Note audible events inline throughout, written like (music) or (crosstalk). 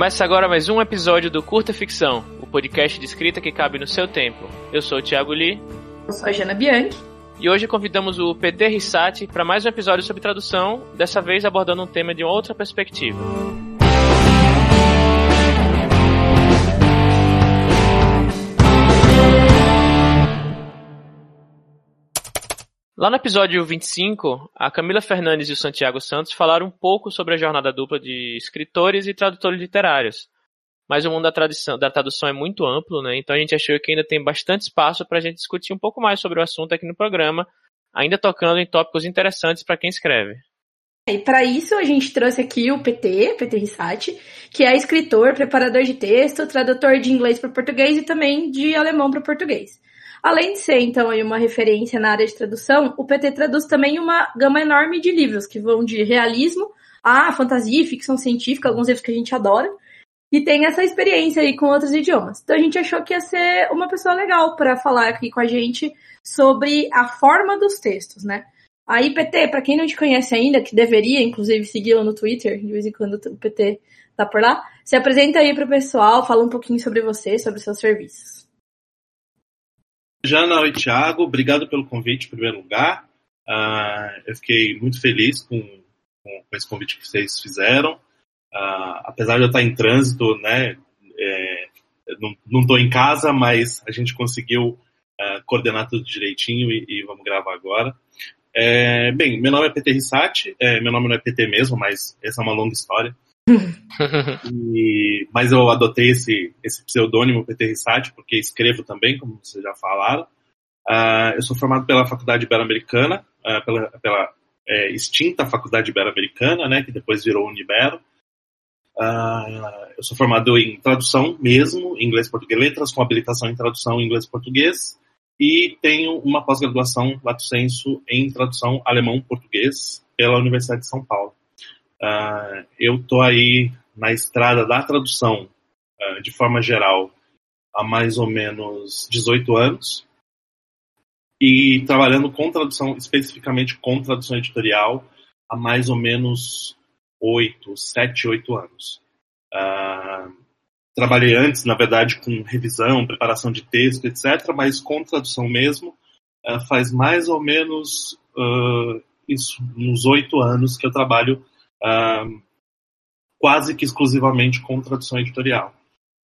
Começa agora mais um episódio do Curta Ficção, o podcast de escrita que cabe no seu tempo. Eu sou o Thiago Lee. Eu sou a Jana Bianchi. E hoje convidamos o PT Rissati para mais um episódio sobre tradução, dessa vez abordando um tema de outra perspectiva. Lá no episódio 25, a Camila Fernandes e o Santiago Santos falaram um pouco sobre a jornada dupla de escritores e tradutores literários. Mas o mundo da, tradição, da tradução é muito amplo, né? Então a gente achou que ainda tem bastante espaço para a gente discutir um pouco mais sobre o assunto aqui no programa, ainda tocando em tópicos interessantes para quem escreve. E para isso a gente trouxe aqui o PT, PT Rissati, que é escritor, preparador de texto, tradutor de inglês para português e também de alemão para português. Além de ser, então, uma referência na área de tradução, o PT traduz também uma gama enorme de livros, que vão de realismo a fantasia, ficção científica, alguns livros que a gente adora, e tem essa experiência aí com outros idiomas. Então a gente achou que ia ser uma pessoa legal para falar aqui com a gente sobre a forma dos textos, né? Aí, PT, para quem não te conhece ainda, que deveria, inclusive, segui-lo no Twitter, de vez em quando o PT tá por lá, se apresenta aí pro pessoal, fala um pouquinho sobre você, sobre seus serviços. Jana, oi Thiago, obrigado pelo convite em primeiro lugar. Uh, eu fiquei muito feliz com, com, esse convite que vocês fizeram. Uh, apesar de eu estar em trânsito, né, é, não estou em casa, mas a gente conseguiu uh, coordenar tudo direitinho e, e vamos gravar agora. É, bem, meu nome é PT Rissati, é, meu nome não é PT mesmo, mas essa é uma longa história. (laughs) e, mas eu adotei esse, esse pseudônimo PT Rissati porque escrevo também, como vocês já falaram. Uh, eu sou formado pela Faculdade Ibero-Americana, uh, pela, pela é, extinta Faculdade Ibero-Americana, né, que depois virou Unibero. Uh, eu sou formado em tradução mesmo, inglês-português, letras com habilitação em tradução inglês-português e tenho uma pós-graduação lato sensu em tradução alemão-português pela Universidade de São Paulo. Uh, eu estou aí na estrada da tradução, uh, de forma geral, há mais ou menos 18 anos. E trabalhando com tradução, especificamente com tradução editorial, há mais ou menos 8, 7, 8 anos. Uh, trabalhei antes, na verdade, com revisão, preparação de texto, etc., mas com tradução mesmo, faz mais ou menos isso, uns oito anos que eu trabalho quase que exclusivamente com tradução editorial.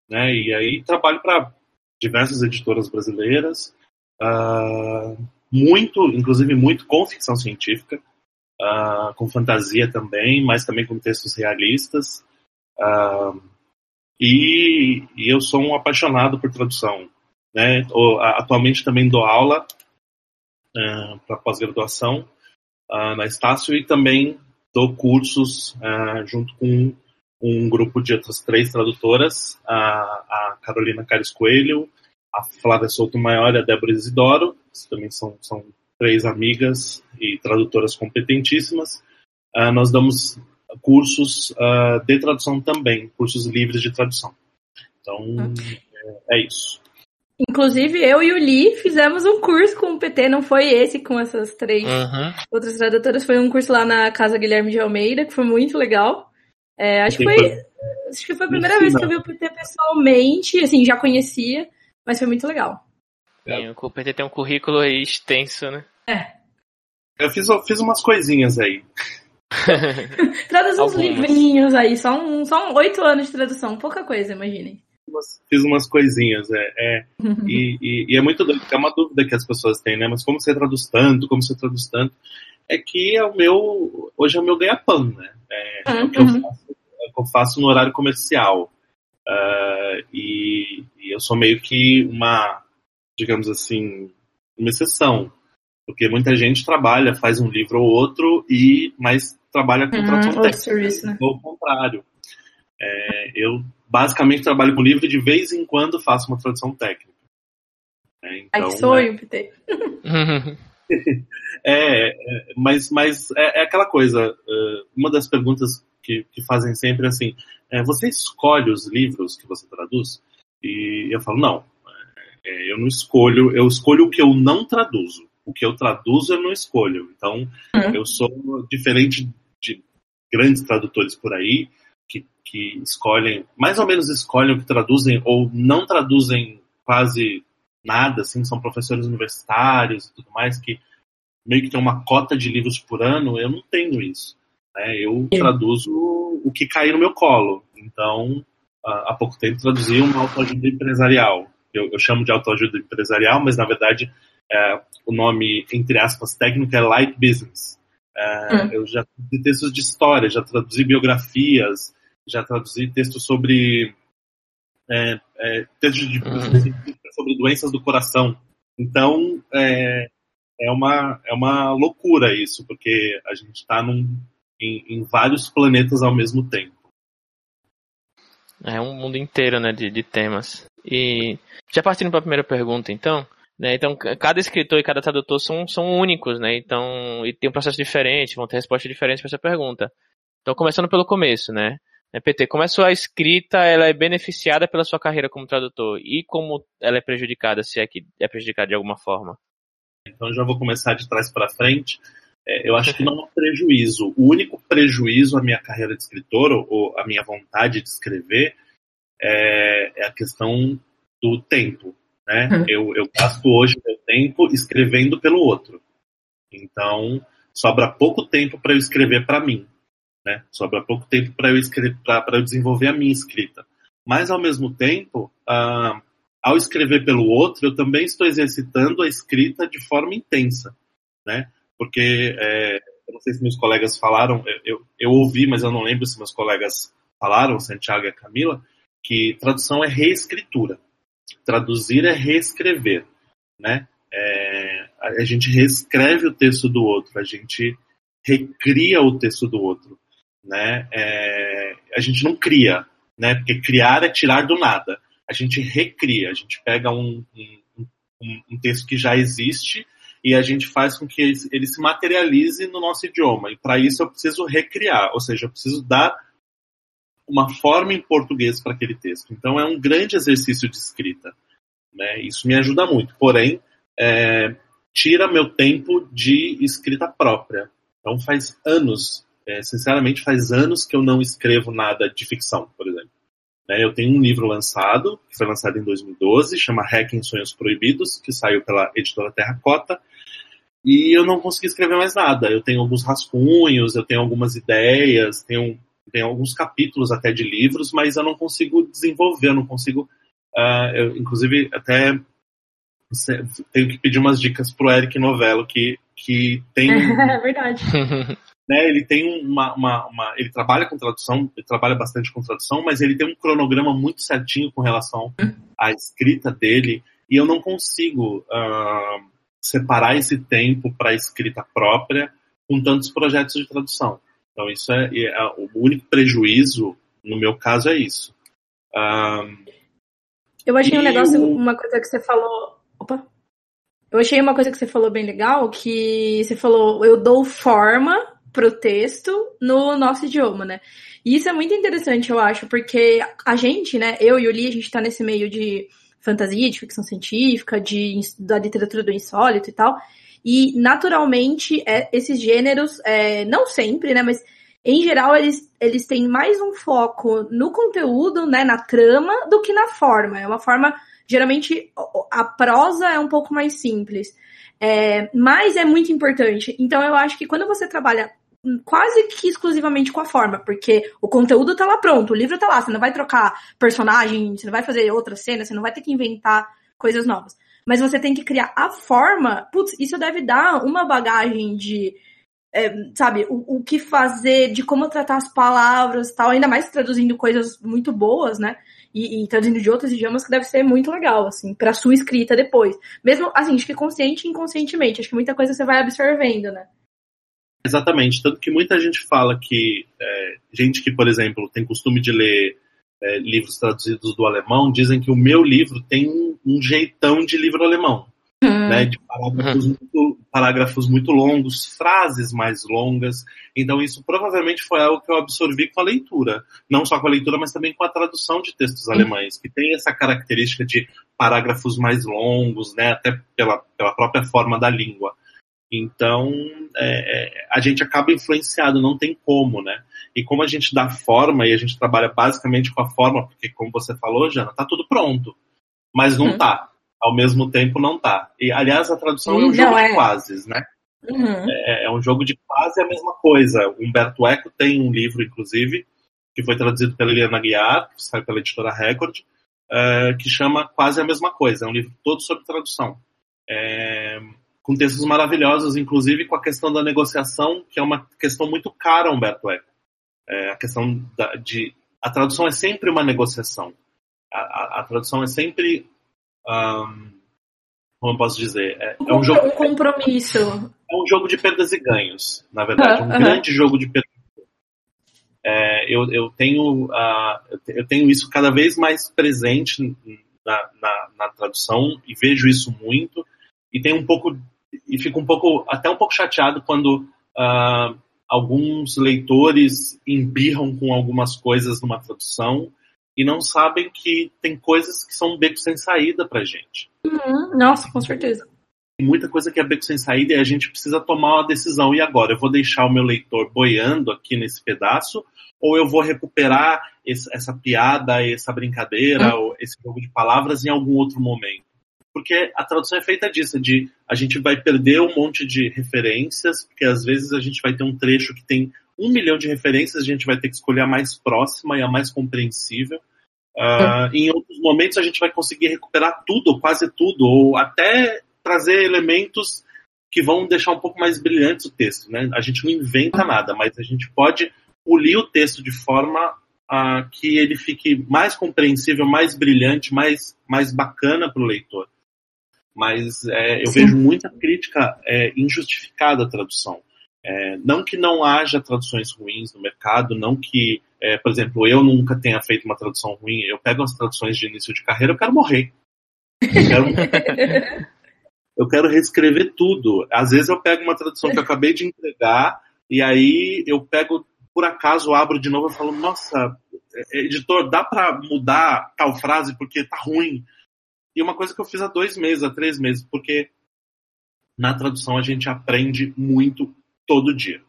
Né? E aí trabalho para diversas editoras brasileiras, uh, muito, inclusive muito com ficção científica, uh, com fantasia também, mas também com textos realistas. Uh, e, e, eu sou um apaixonado por tradução. Né? Atualmente também dou aula para pós-graduação na Estácio e também dou cursos uh, junto com um grupo de outras três tradutoras, a, a Carolina Cares Coelho, a Flávia Souto Maior e a Débora Isidoro, que também são, são três amigas e tradutoras competentíssimas. Uh, nós damos cursos uh, de tradução também, cursos livres de tradução. Então, uhum. é, é isso. Inclusive, eu e o Li fizemos um curso com o PT, não foi esse com essas três uhum. outras tradutoras, foi um curso lá na Casa Guilherme de Almeida, que foi muito legal. É, acho, que foi, acho que foi a primeira vez que eu vi o PT pessoalmente, assim, já conhecia, mas foi muito legal. Sim, o PT tem um currículo aí extenso, né? É. Eu fiz, fiz umas coisinhas aí. (laughs) Traduz uns livrinhos aí, só um, só oito anos de tradução, pouca coisa, imaginem umas, fiz umas coisinhas. É, é (laughs) e, e, e, é muito doido, é uma dúvida que as pessoas têm, né? Mas como você traduz tanto, como você traduz tanto? É que é o meu, hoje é o meu ganha-pão, né? É, é, o que eu uhum. faço, é o que eu faço no horário comercial. Uh, e, e eu sou meio que uma, digamos assim, uma exceção. Porque muita gente trabalha, faz um livro ou outro, e mas trabalha com uhum, tradução técnica. Né? Ou o contrário. É, eu basicamente trabalho com livro e de vez em quando faço uma tradução técnica. É, então, Ai, que sonho, né? PT. (laughs) É, é, mas, mas é, é aquela coisa. Uh, uma das perguntas que, que fazem sempre é assim: é, você escolhe os livros que você traduz? E eu falo, não, é, eu não escolho, eu escolho o que eu não traduzo. O que eu traduzo eu não escolho. Então, uhum. eu sou diferente de grandes tradutores por aí, que escolhem, mais ou menos escolhem o que traduzem ou não traduzem quase nada, assim, são professores universitários e tudo mais, que meio que tem uma cota de livros por ano, eu não tenho isso. Né? Eu traduzo o que cair no meu colo. Então, há pouco tempo traduzi uma autoajuda empresarial. Eu, eu chamo de autoajuda empresarial, mas na verdade é, o nome, entre aspas, técnico é Light Business. É, hum. Eu já traduzi textos de história, já traduzi biografias, já traduzi textos sobre é, é, textos de, uhum. sobre doenças do coração. Então é, é uma é uma loucura isso, porque a gente está em, em vários planetas ao mesmo tempo. É um mundo inteiro, né, de, de temas. E já partindo para a primeira pergunta, então, né, então cada escritor e cada tradutor são, são únicos, né, então e tem um processo diferente, vão ter respostas diferentes para essa pergunta. Então, começando pelo começo, né, PT, como a sua escrita ela é beneficiada pela sua carreira como tradutor e como ela é prejudicada, se é que é prejudicada de alguma forma? Então, já vou começar de trás para frente. É, eu acho que não há prejuízo. O único prejuízo à minha carreira de escritor, ou à minha vontade de escrever, é, é a questão do tempo. Né? Uhum. Eu, eu gasto hoje meu tempo escrevendo pelo outro. Então, sobra pouco tempo para eu escrever para mim. Né? Sobra pouco tempo para eu, eu desenvolver a minha escrita. Mas, ao mesmo tempo, ah, ao escrever pelo outro, eu também estou exercitando a escrita de forma intensa. Né? porque é, eu não sei se meus colegas falaram, eu, eu ouvi, mas eu não lembro se meus colegas falaram, Santiago e a Camila, que tradução é reescritura. Traduzir é reescrever, né? É, a gente reescreve o texto do outro, a gente recria o texto do outro, né? É, a gente não cria, né? Porque criar é tirar do nada. A gente recria, a gente pega um, um, um, texto que já existe e a gente faz com que ele, se materialize no nosso idioma. E para isso eu preciso recriar, ou seja, eu preciso dar uma forma em português para aquele texto. Então é um grande exercício de escrita. Né? Isso me ajuda muito. Porém, é, tira meu tempo de escrita própria. Então faz anos, é, sinceramente, faz anos que eu não escrevo nada de ficção, por exemplo. Né? Eu tenho um livro lançado, que foi lançado em 2012, chama Hacking Sonhos Proibidos, que saiu pela editora Terracota, e eu não consegui escrever mais nada. Eu tenho alguns rascunhos, eu tenho algumas ideias, tenho, tenho alguns capítulos até de livros, mas eu não consigo desenvolver, eu não consigo. Uh, eu, inclusive, até tenho que pedir umas dicas pro Eric Novello, que, que tem. (laughs) É verdade. (laughs) Né, ele tem uma, uma, uma, Ele trabalha com tradução, ele trabalha bastante com tradução, mas ele tem um cronograma muito certinho com relação à escrita dele, e eu não consigo. Uh, separar esse tempo para escrita própria com tantos projetos de tradução. Então, isso é, é, o único prejuízo, no meu caso, é isso. Um, eu achei um negócio, o... uma coisa que você falou. Opa! Eu achei uma coisa que você falou bem legal, que você falou, eu dou forma pro texto no nosso idioma, né? E isso é muito interessante, eu acho, porque a gente, né, eu e o Li, a gente tá nesse meio de fantasia, de ficção científica, de, da literatura do insólito e tal. E, naturalmente, é, esses gêneros, é, não sempre, né, mas em geral eles, eles têm mais um foco no conteúdo, né, na trama, do que na forma. É uma forma, geralmente, a prosa é um pouco mais simples. É, mas é muito importante. Então eu acho que quando você trabalha quase que exclusivamente com a forma, porque o conteúdo tá lá pronto, o livro tá lá, você não vai trocar personagem, você não vai fazer outra cena, você não vai ter que inventar coisas novas. Mas você tem que criar a forma, putz, isso deve dar uma bagagem de, é, sabe, o, o que fazer, de como tratar as palavras tal, ainda mais traduzindo coisas muito boas, né? E, e, traduzindo de outros idiomas que deve ser muito legal, assim, pra sua escrita depois. Mesmo, assim, acho que consciente e inconscientemente, acho que muita coisa você vai absorvendo, né? Exatamente, tanto que muita gente fala que é, gente que, por exemplo, tem costume de ler é, livros traduzidos do alemão, dizem que o meu livro tem um jeitão de livro alemão, hum. né, de parágrafos, hum. muito, parágrafos muito longos, frases mais longas. Então isso provavelmente foi algo que eu absorvi com a leitura, não só com a leitura, mas também com a tradução de textos hum. alemães, que tem essa característica de parágrafos mais longos, né, até pela, pela própria forma da língua. Então, é, é, a gente acaba influenciado, não tem como, né? E como a gente dá forma e a gente trabalha basicamente com a forma, porque como você falou, Jana, tá tudo pronto. Mas não uhum. tá. Ao mesmo tempo não tá. E, aliás, a tradução é um jogo é. de quases, né? Uhum. É, é, um jogo de quase a mesma coisa. O Humberto Eco tem um livro, inclusive, que foi traduzido pela Eliana Guiar, que saiu pela editora Record, uh, que chama Quase a Mesma Coisa. É um livro todo sobre tradução. É, com textos maravilhosos, inclusive com a questão da negociação, que é uma questão muito cara, Humberto Eco. É, a questão da, de. A tradução é sempre uma negociação. A, a, a tradução é sempre. Um, como eu posso dizer? É, é um, jogo, um compromisso. É um jogo de perdas e ganhos, na verdade. um grande jogo de perdas é, eu, eu, tenho, uh, eu tenho isso cada vez mais presente na, na, na, tradução e vejo isso muito e tenho um pouco e fico um pouco até um pouco chateado quando uh, alguns leitores embirram com algumas coisas numa tradução e não sabem que tem coisas que são beco sem saída pra gente. Uhum, nossa, com certeza. Tem muita coisa que é beco sem saída e a gente precisa tomar uma decisão. E agora? Eu vou deixar o meu leitor boiando aqui nesse pedaço ou eu vou recuperar esse, essa piada, essa brincadeira, hum. ou esse jogo de palavras em algum outro momento. Porque a tradução é feita disso, de a gente vai perder um monte de referências, porque às vezes a gente vai ter um trecho que tem um milhão de referências, a gente vai ter que escolher a mais próxima e a mais compreensível. Uh, em outros momentos a gente vai conseguir recuperar tudo, quase tudo, ou até trazer elementos que vão deixar um pouco mais brilhantes o texto. Né? A gente não inventa nada, mas a gente pode polir o texto de forma a que ele fique mais compreensível, mais brilhante, mais, mais bacana para o leitor. Mas é, eu Sim. vejo muita crítica é, injustificada à tradução. É, não que não haja traduções ruins no mercado, não que, é, por exemplo, eu nunca tenha feito uma tradução ruim. Eu pego as traduções de início de carreira, eu quero morrer. Eu quero, (laughs) eu quero reescrever tudo. Às vezes eu pego uma tradução que eu acabei de entregar e aí eu pego por acaso abro de novo e falo, nossa, editor, dá para mudar tal frase porque tá ruim. E uma coisa que eu fiz há dois meses, há três meses, porque na tradução a gente aprende muito todo dia.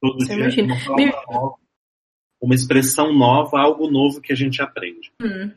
Todo Você dia. Imagina. Uma, nova, uma expressão nova, algo novo que a gente aprende. Hum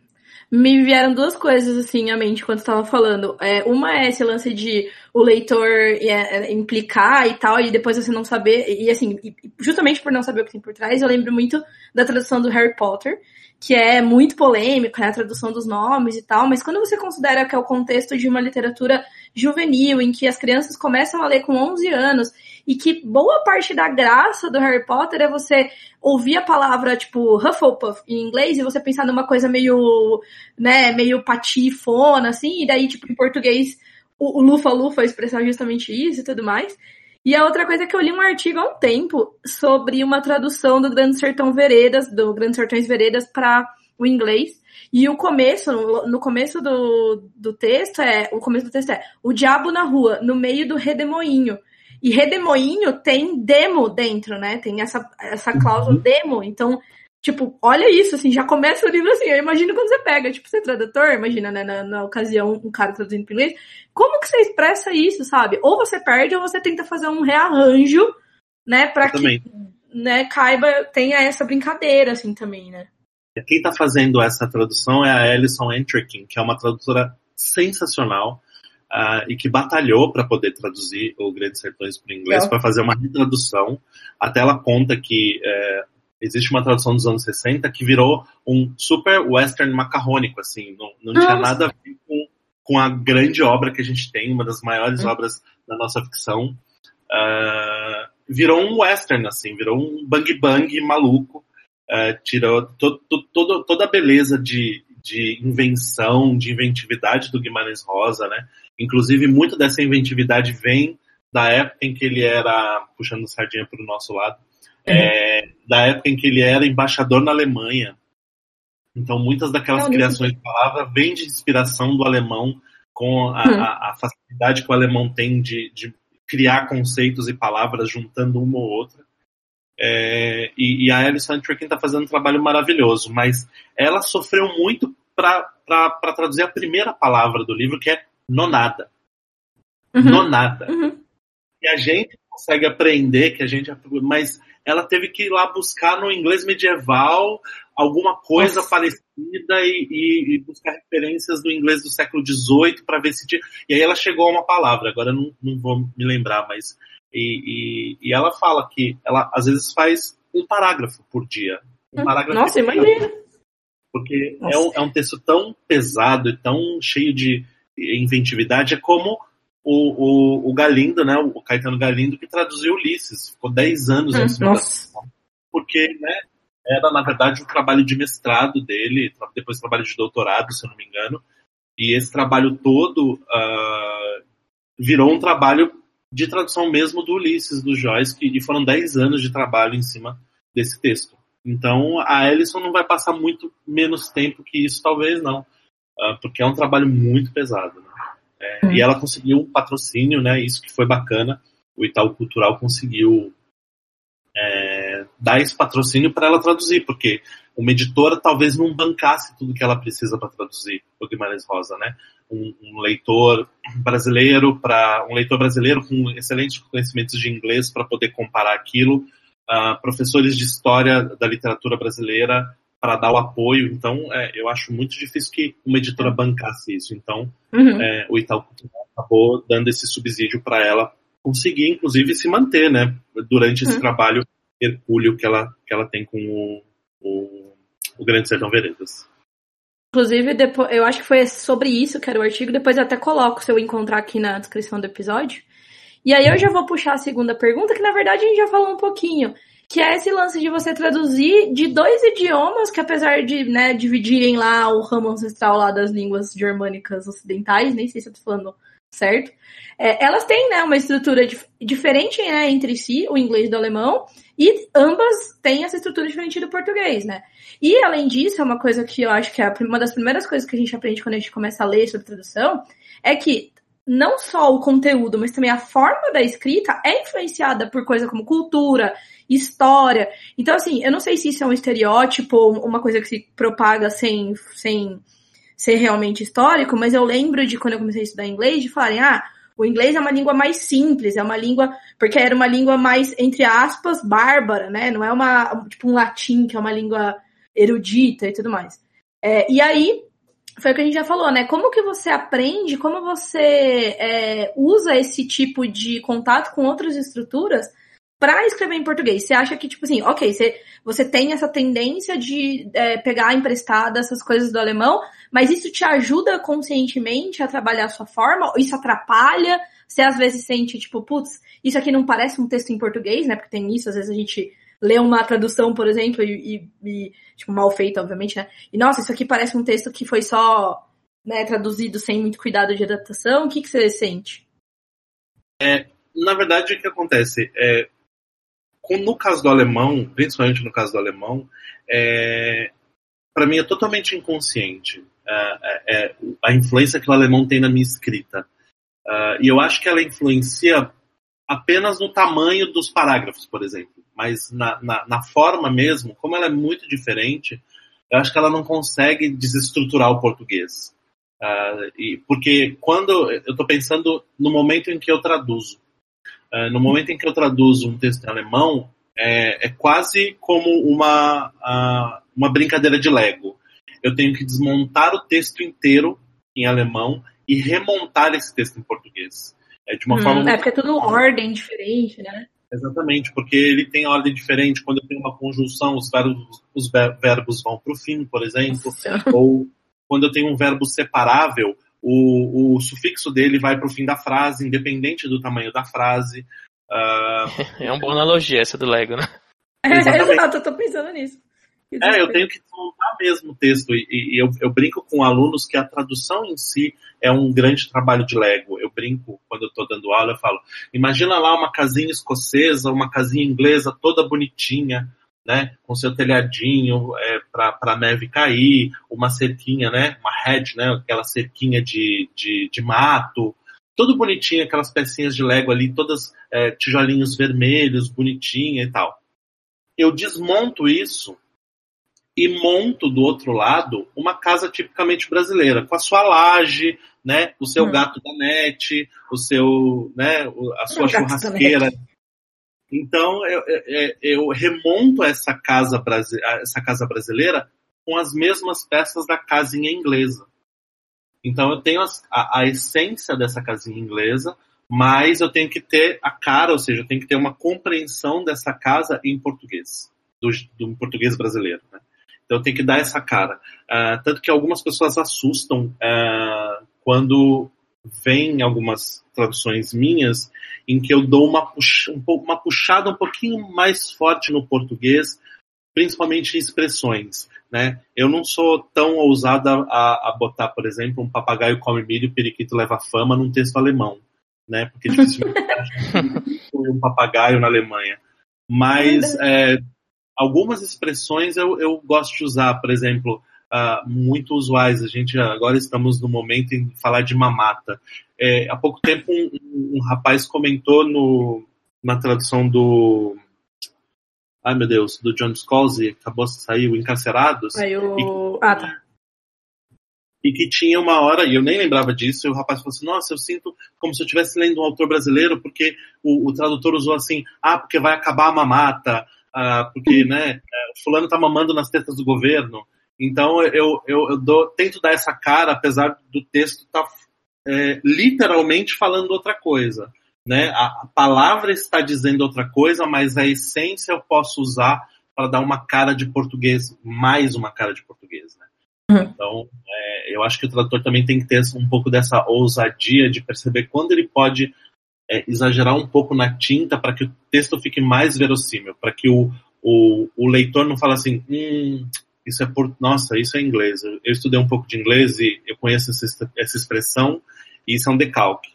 me vieram duas coisas assim à mente quando estava falando. É, uma é esse lance de o leitor é, é, implicar e tal, e depois você não saber. E assim, justamente por não saber o que tem por trás, eu lembro muito da tradução do Harry Potter, que é muito polêmico, né, a tradução dos nomes e tal, mas quando você considera que é o contexto de uma literatura juvenil, em que as crianças começam a ler com 11 anos, e que boa parte da graça do Harry Potter é você ouvir a palavra, tipo, Hufflepuff em inglês, e você pensar numa coisa meio, né, meio patifona, assim, e daí, tipo, em português, o, Lufa-Lufa expressar justamente isso e tudo mais. E a outra coisa é que eu li um artigo há um tempo sobre uma tradução do Grande Sertão Veredas, do Grande Sertões Veredas para o inglês. E o começo, no começo do, do texto é, o começo do texto é o diabo na rua, no meio do redemoinho. E redemoinho tem demo dentro, né? Tem essa, essa cláusula uhum. demo. Então, tipo, olha isso, assim, já começa o livro assim. Eu imagino quando você pega, tipo, você é tradutor, imagina, né, na, na ocasião, um cara traduzindo para inglês. Como que você expressa isso, sabe? Ou você perde ou você tenta fazer um rearranjo, né, para que né, caiba, tenha essa brincadeira, assim, também, né? Quem está fazendo essa tradução é a Alison Entrekin, que é uma tradutora sensacional uh, e que batalhou para poder traduzir o Grandes Sertões para o inglês, para fazer uma retradução. Até ela conta que uh, existe uma tradução dos anos 60 que virou um super western macarrônico, assim, não, não tinha nada a ver com, com a grande obra que a gente tem, uma das maiores hum. obras da nossa ficção. Uh, virou um western, assim, virou um bang bang maluco. Uh, tirou to, to, to, toda a beleza de, de invenção, de inventividade do Guimarães Rosa, né? Inclusive, muito dessa inventividade vem da época em que ele era, puxando sardinha para o nosso lado, uhum. É, da época em que ele era embaixador na Alemanha. Então, muitas daquelas criações de palavra vêm de inspiração do alemão, com a, uhum. a, a facilidade que o alemão tem de, de, criar conceitos e palavras juntando uma ou outra. É, e, e, a Alison Trickin está fazendo um trabalho maravilhoso, mas ela sofreu muito para traduzir a primeira palavra do livro, que é nonada. Uhum. Nonada. Uhum. que a gente consegue aprender, que a gente, mas ela teve que ir lá buscar no inglês medieval alguma coisa Nossa. parecida e, e, e, buscar referências do inglês do século XVIII para ver se tinha. E aí ela chegou a uma palavra, agora não, não vou me lembrar, mas. E, e, ela fala que ela às vezes faz um parágrafo por dia. Um hum, parágrafo Nossa, imagina! Porque é um, é um texto tão pesado e tão cheio de inventividade, é como o, o, o Galindo, né, o Caetano Galindo, que traduziu Ulisses. Ficou 10 anos hum, em nossa. porque né, era, na verdade, o um trabalho de mestrado dele, depois trabalho de doutorado, se eu não me engano. E esse trabalho todo uh, virou um trabalho de tradução mesmo do Ulisses, do Joyce, que, e foram 10 anos de trabalho em cima desse texto. Então, a Ellison não vai passar muito menos tempo que isso, talvez não, uh, porque é um trabalho muito pesado. É, E ela conseguiu um patrocínio, né? Isso que foi bacana. O Itaú Cultural conseguiu é, dar esse patrocínio para ela traduzir, porque uma editora talvez não bancasse tudo que ela precisa para traduzir o Guimarães Rosa, né? Um, um leitor brasileiro para um leitor brasileiro com excelentes conhecimentos de inglês para poder comparar aquilo, uh, professores de história da literatura brasileira para dar o apoio. Então, é, eu acho muito difícil que uma editora bancasse isso. Então, uhum. é, o Itaú acabou dando esse subsídio para ela conseguir, inclusive, se manter, né, durante esse uhum. trabalho hercúleo que ela, que ela tem com o, o, o Grande Sertão Veredas. Inclusive, depois, eu acho que foi sobre isso que era o artigo, depois eu até coloco se eu encontrar aqui na descrição do episódio. E aí eu já vou puxar a segunda pergunta, que na verdade a gente já falou um pouquinho, que é esse lance de você traduzir de dois idiomas que apesar de, né, dividirem lá o ramo ancestral lá das línguas germânicas ocidentais, nem sei se eu tô falando certo, é, elas têm, né, uma estrutura dif diferente, né, entre si, o inglês e o alemão, e ambas têm essa estrutura diferente do português, né. E, além disso, é uma coisa que eu acho que é uma das primeiras coisas que a gente aprende quando a gente começa a ler sobre tradução, é que não só o conteúdo, mas também a forma da escrita é influenciada por coisa como cultura, história. Então, assim, eu não sei se isso é um estereótipo, uma coisa que se propaga sem, sem ser realmente histórico, mas eu lembro de quando eu comecei a estudar inglês, de falarem, ah, o inglês é uma língua mais simples, é uma língua, porque era uma língua mais, entre aspas, bárbara, né? Não é uma, tipo um latim, que é uma língua erudita e tudo mais. É, e aí, foi o que a gente já falou, né? Como que você aprende, como você é, usa esse tipo de contato com outras estruturas para escrever em português? Você acha que, tipo assim, ok, você, você tem essa tendência de é, pegar emprestada essas coisas do alemão, mas isso te ajuda conscientemente a trabalhar a sua forma? Isso atrapalha? Você às vezes sente, tipo, putz, isso aqui não parece um texto em português, né? Porque tem isso, às vezes a gente lê uma tradução, por exemplo, e, e, e, tipo, mal feita, obviamente, né? E nossa, isso aqui parece um texto que foi só né, traduzido sem muito cuidado de adaptação. O que, que você sente? É, na verdade, o que acontece? É, no caso do alemão, principalmente no caso do alemão, é, para mim é totalmente inconsciente é, é, é, a influência que o alemão tem na minha escrita. Uh, e eu acho que ela influencia apenas no tamanho dos parágrafos, por exemplo mas na, na, na, forma mesmo, como ela é muito diferente, eu acho que ela não consegue desestruturar o português. Uh, e, porque quando eu estou pensando no momento em que eu traduzo, uh, no momento em que eu traduzo um texto em alemão, é, é quase como uma, uh, uma brincadeira de Lego. Eu tenho que desmontar o texto inteiro em alemão e remontar esse texto em português. É de uma hum, forma. É porque é tudo ordem diferente, né? Exatamente, porque ele tem ordem diferente. Quando eu tenho uma conjunção, os verbos, os verbos vão para o fim, por exemplo. Ou quando eu tenho um verbo separável, o, o sufixo dele vai para o fim da frase, independente do tamanho da frase. Uh... (laughs) É uma boa analogia essa do Lego, né? É, exato, eu tô pensando nisso. É, eu tenho que montar mesmo o texto. E, e eu, eu, brinco com alunos que a tradução em si é um grande trabalho de Lego. Eu brinco quando eu estou dando aula, eu falo: imagina lá uma casinha escocesa, uma casinha inglesa toda bonitinha, né, com seu telhadinho é, para a neve cair, uma cerquinha, né, uma hedge, né, aquela cerquinha de, de, de mato, tudo bonitinho, aquelas pecinhas de Lego ali, todas é, tijolinhos vermelhos, bonitinha e tal. Eu desmonto isso e monto do outro lado uma casa tipicamente brasileira, com a sua laje, né, o seu hum. gato da net, o seu, né, a sua churrasqueira. Então eu, eu, eu, remonto essa casa, essa casa brasileira com as mesmas peças da casinha inglesa. Então eu tenho a, a, essência dessa casinha inglesa, mas eu tenho que ter a cara, ou seja, eu tenho que ter uma compreensão dessa casa em português, do, do português brasileiro. Né? Então eu tenho que dar essa cara. Uh, tanto que algumas pessoas assustam uh, quando vem algumas traduções minhas em que eu dou uma, puxa, uma puxada um pouquinho mais forte no português, principalmente em expressões. Né? Eu não sou tão ousada a, a botar, por exemplo, um papagaio come milho e periquito leva fama num texto alemão, né? Porque dificilmente um papagaio na Alemanha. Mas é, algumas expressões eu, eu gosto de usar, por exemplo, uh, muito usuais. A gente agora estamos no momento em falar de mamata. É, há pouco tempo um, um, um rapaz comentou no, na tradução do ai meu Deus, do John Scalzi, acabou de sair, o Encarcerados. O... E, ah, tá. E que tinha uma hora, e eu nem lembrava disso, e o rapaz falou assim, nossa, eu sinto como se eu estivesse lendo um autor brasileiro, porque o, o, tradutor usou assim, ah, porque vai acabar a mamata, ah, porque, né, é, fulano tá mamando nas tetas do governo. Então eu, eu, eu dou, tento dar essa cara, apesar do texto estar tá, é, literalmente falando outra coisa né? A, palavra está dizendo outra coisa, mas a essência eu posso usar para dar uma cara de português, mais uma cara de português, né? Uhum. Então, é, eu acho que o tradutor também tem que ter um pouco dessa ousadia de perceber quando ele pode é, exagerar um pouco na tinta para que o texto fique mais verossímil, para que o, o, o, leitor não fale assim, hum, isso é por, nossa, isso é inglês. Eu, estudei um pouco de inglês e eu conheço essa, essa expressão e isso é um decalque.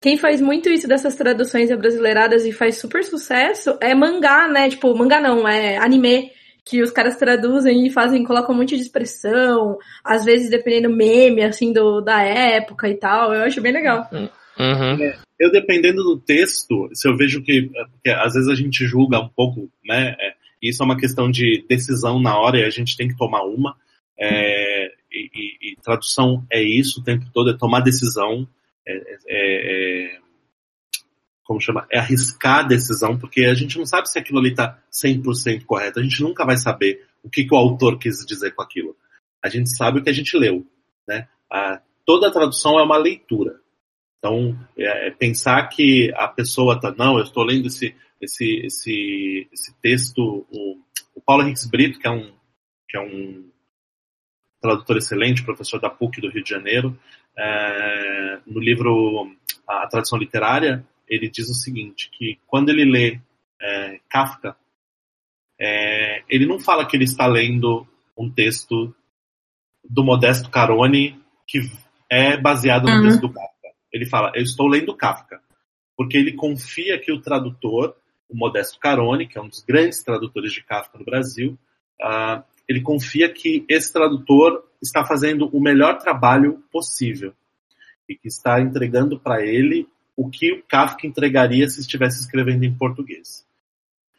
Quem faz muito isso dessas traduções brasileiradas e faz super sucesso é mangá, né? Tipo, mangá não, é anime. Que os caras traduzem e fazem, colocam um monte de expressão, às vezes dependendo meme, assim, do, da época e tal. Eu acho bem legal. Uhum. É, eu, dependendo do texto, se eu vejo que, que às vezes a gente julga um pouco, né? É, isso é uma questão de decisão na hora e a gente tem que tomar uma. É, e, e, e, tradução é isso o tempo todo, é tomar decisão. É, é, é, como chama? É arriscar a decisão, porque a gente não sabe se aquilo ali está 100% correto. A gente nunca vai saber o que, que, o autor quis dizer com aquilo. A gente sabe o que a gente leu. Né? A, toda a tradução é uma leitura. Então, é, é pensar que a pessoa está, não, eu estou lendo esse, esse, esse, esse texto, o, o Paulo Henriques Brito, que é um, que é um tradutor excelente, professor da PUC do Rio de Janeiro, é, no livro A Tradução Literária, ele diz o seguinte, que quando ele lê é, Kafka, é, ele não fala que ele está lendo um texto do Modesto Carone que é baseado no uhum. texto do Kafka. Ele fala, eu estou lendo Kafka. Porque ele confia que o tradutor, o Modesto Carone, que é um dos grandes tradutores de Kafka no Brasil, uh, ele confia que esse tradutor está fazendo o melhor trabalho possível e que está entregando para ele o que o Kafka entregaria se estivesse escrevendo em português.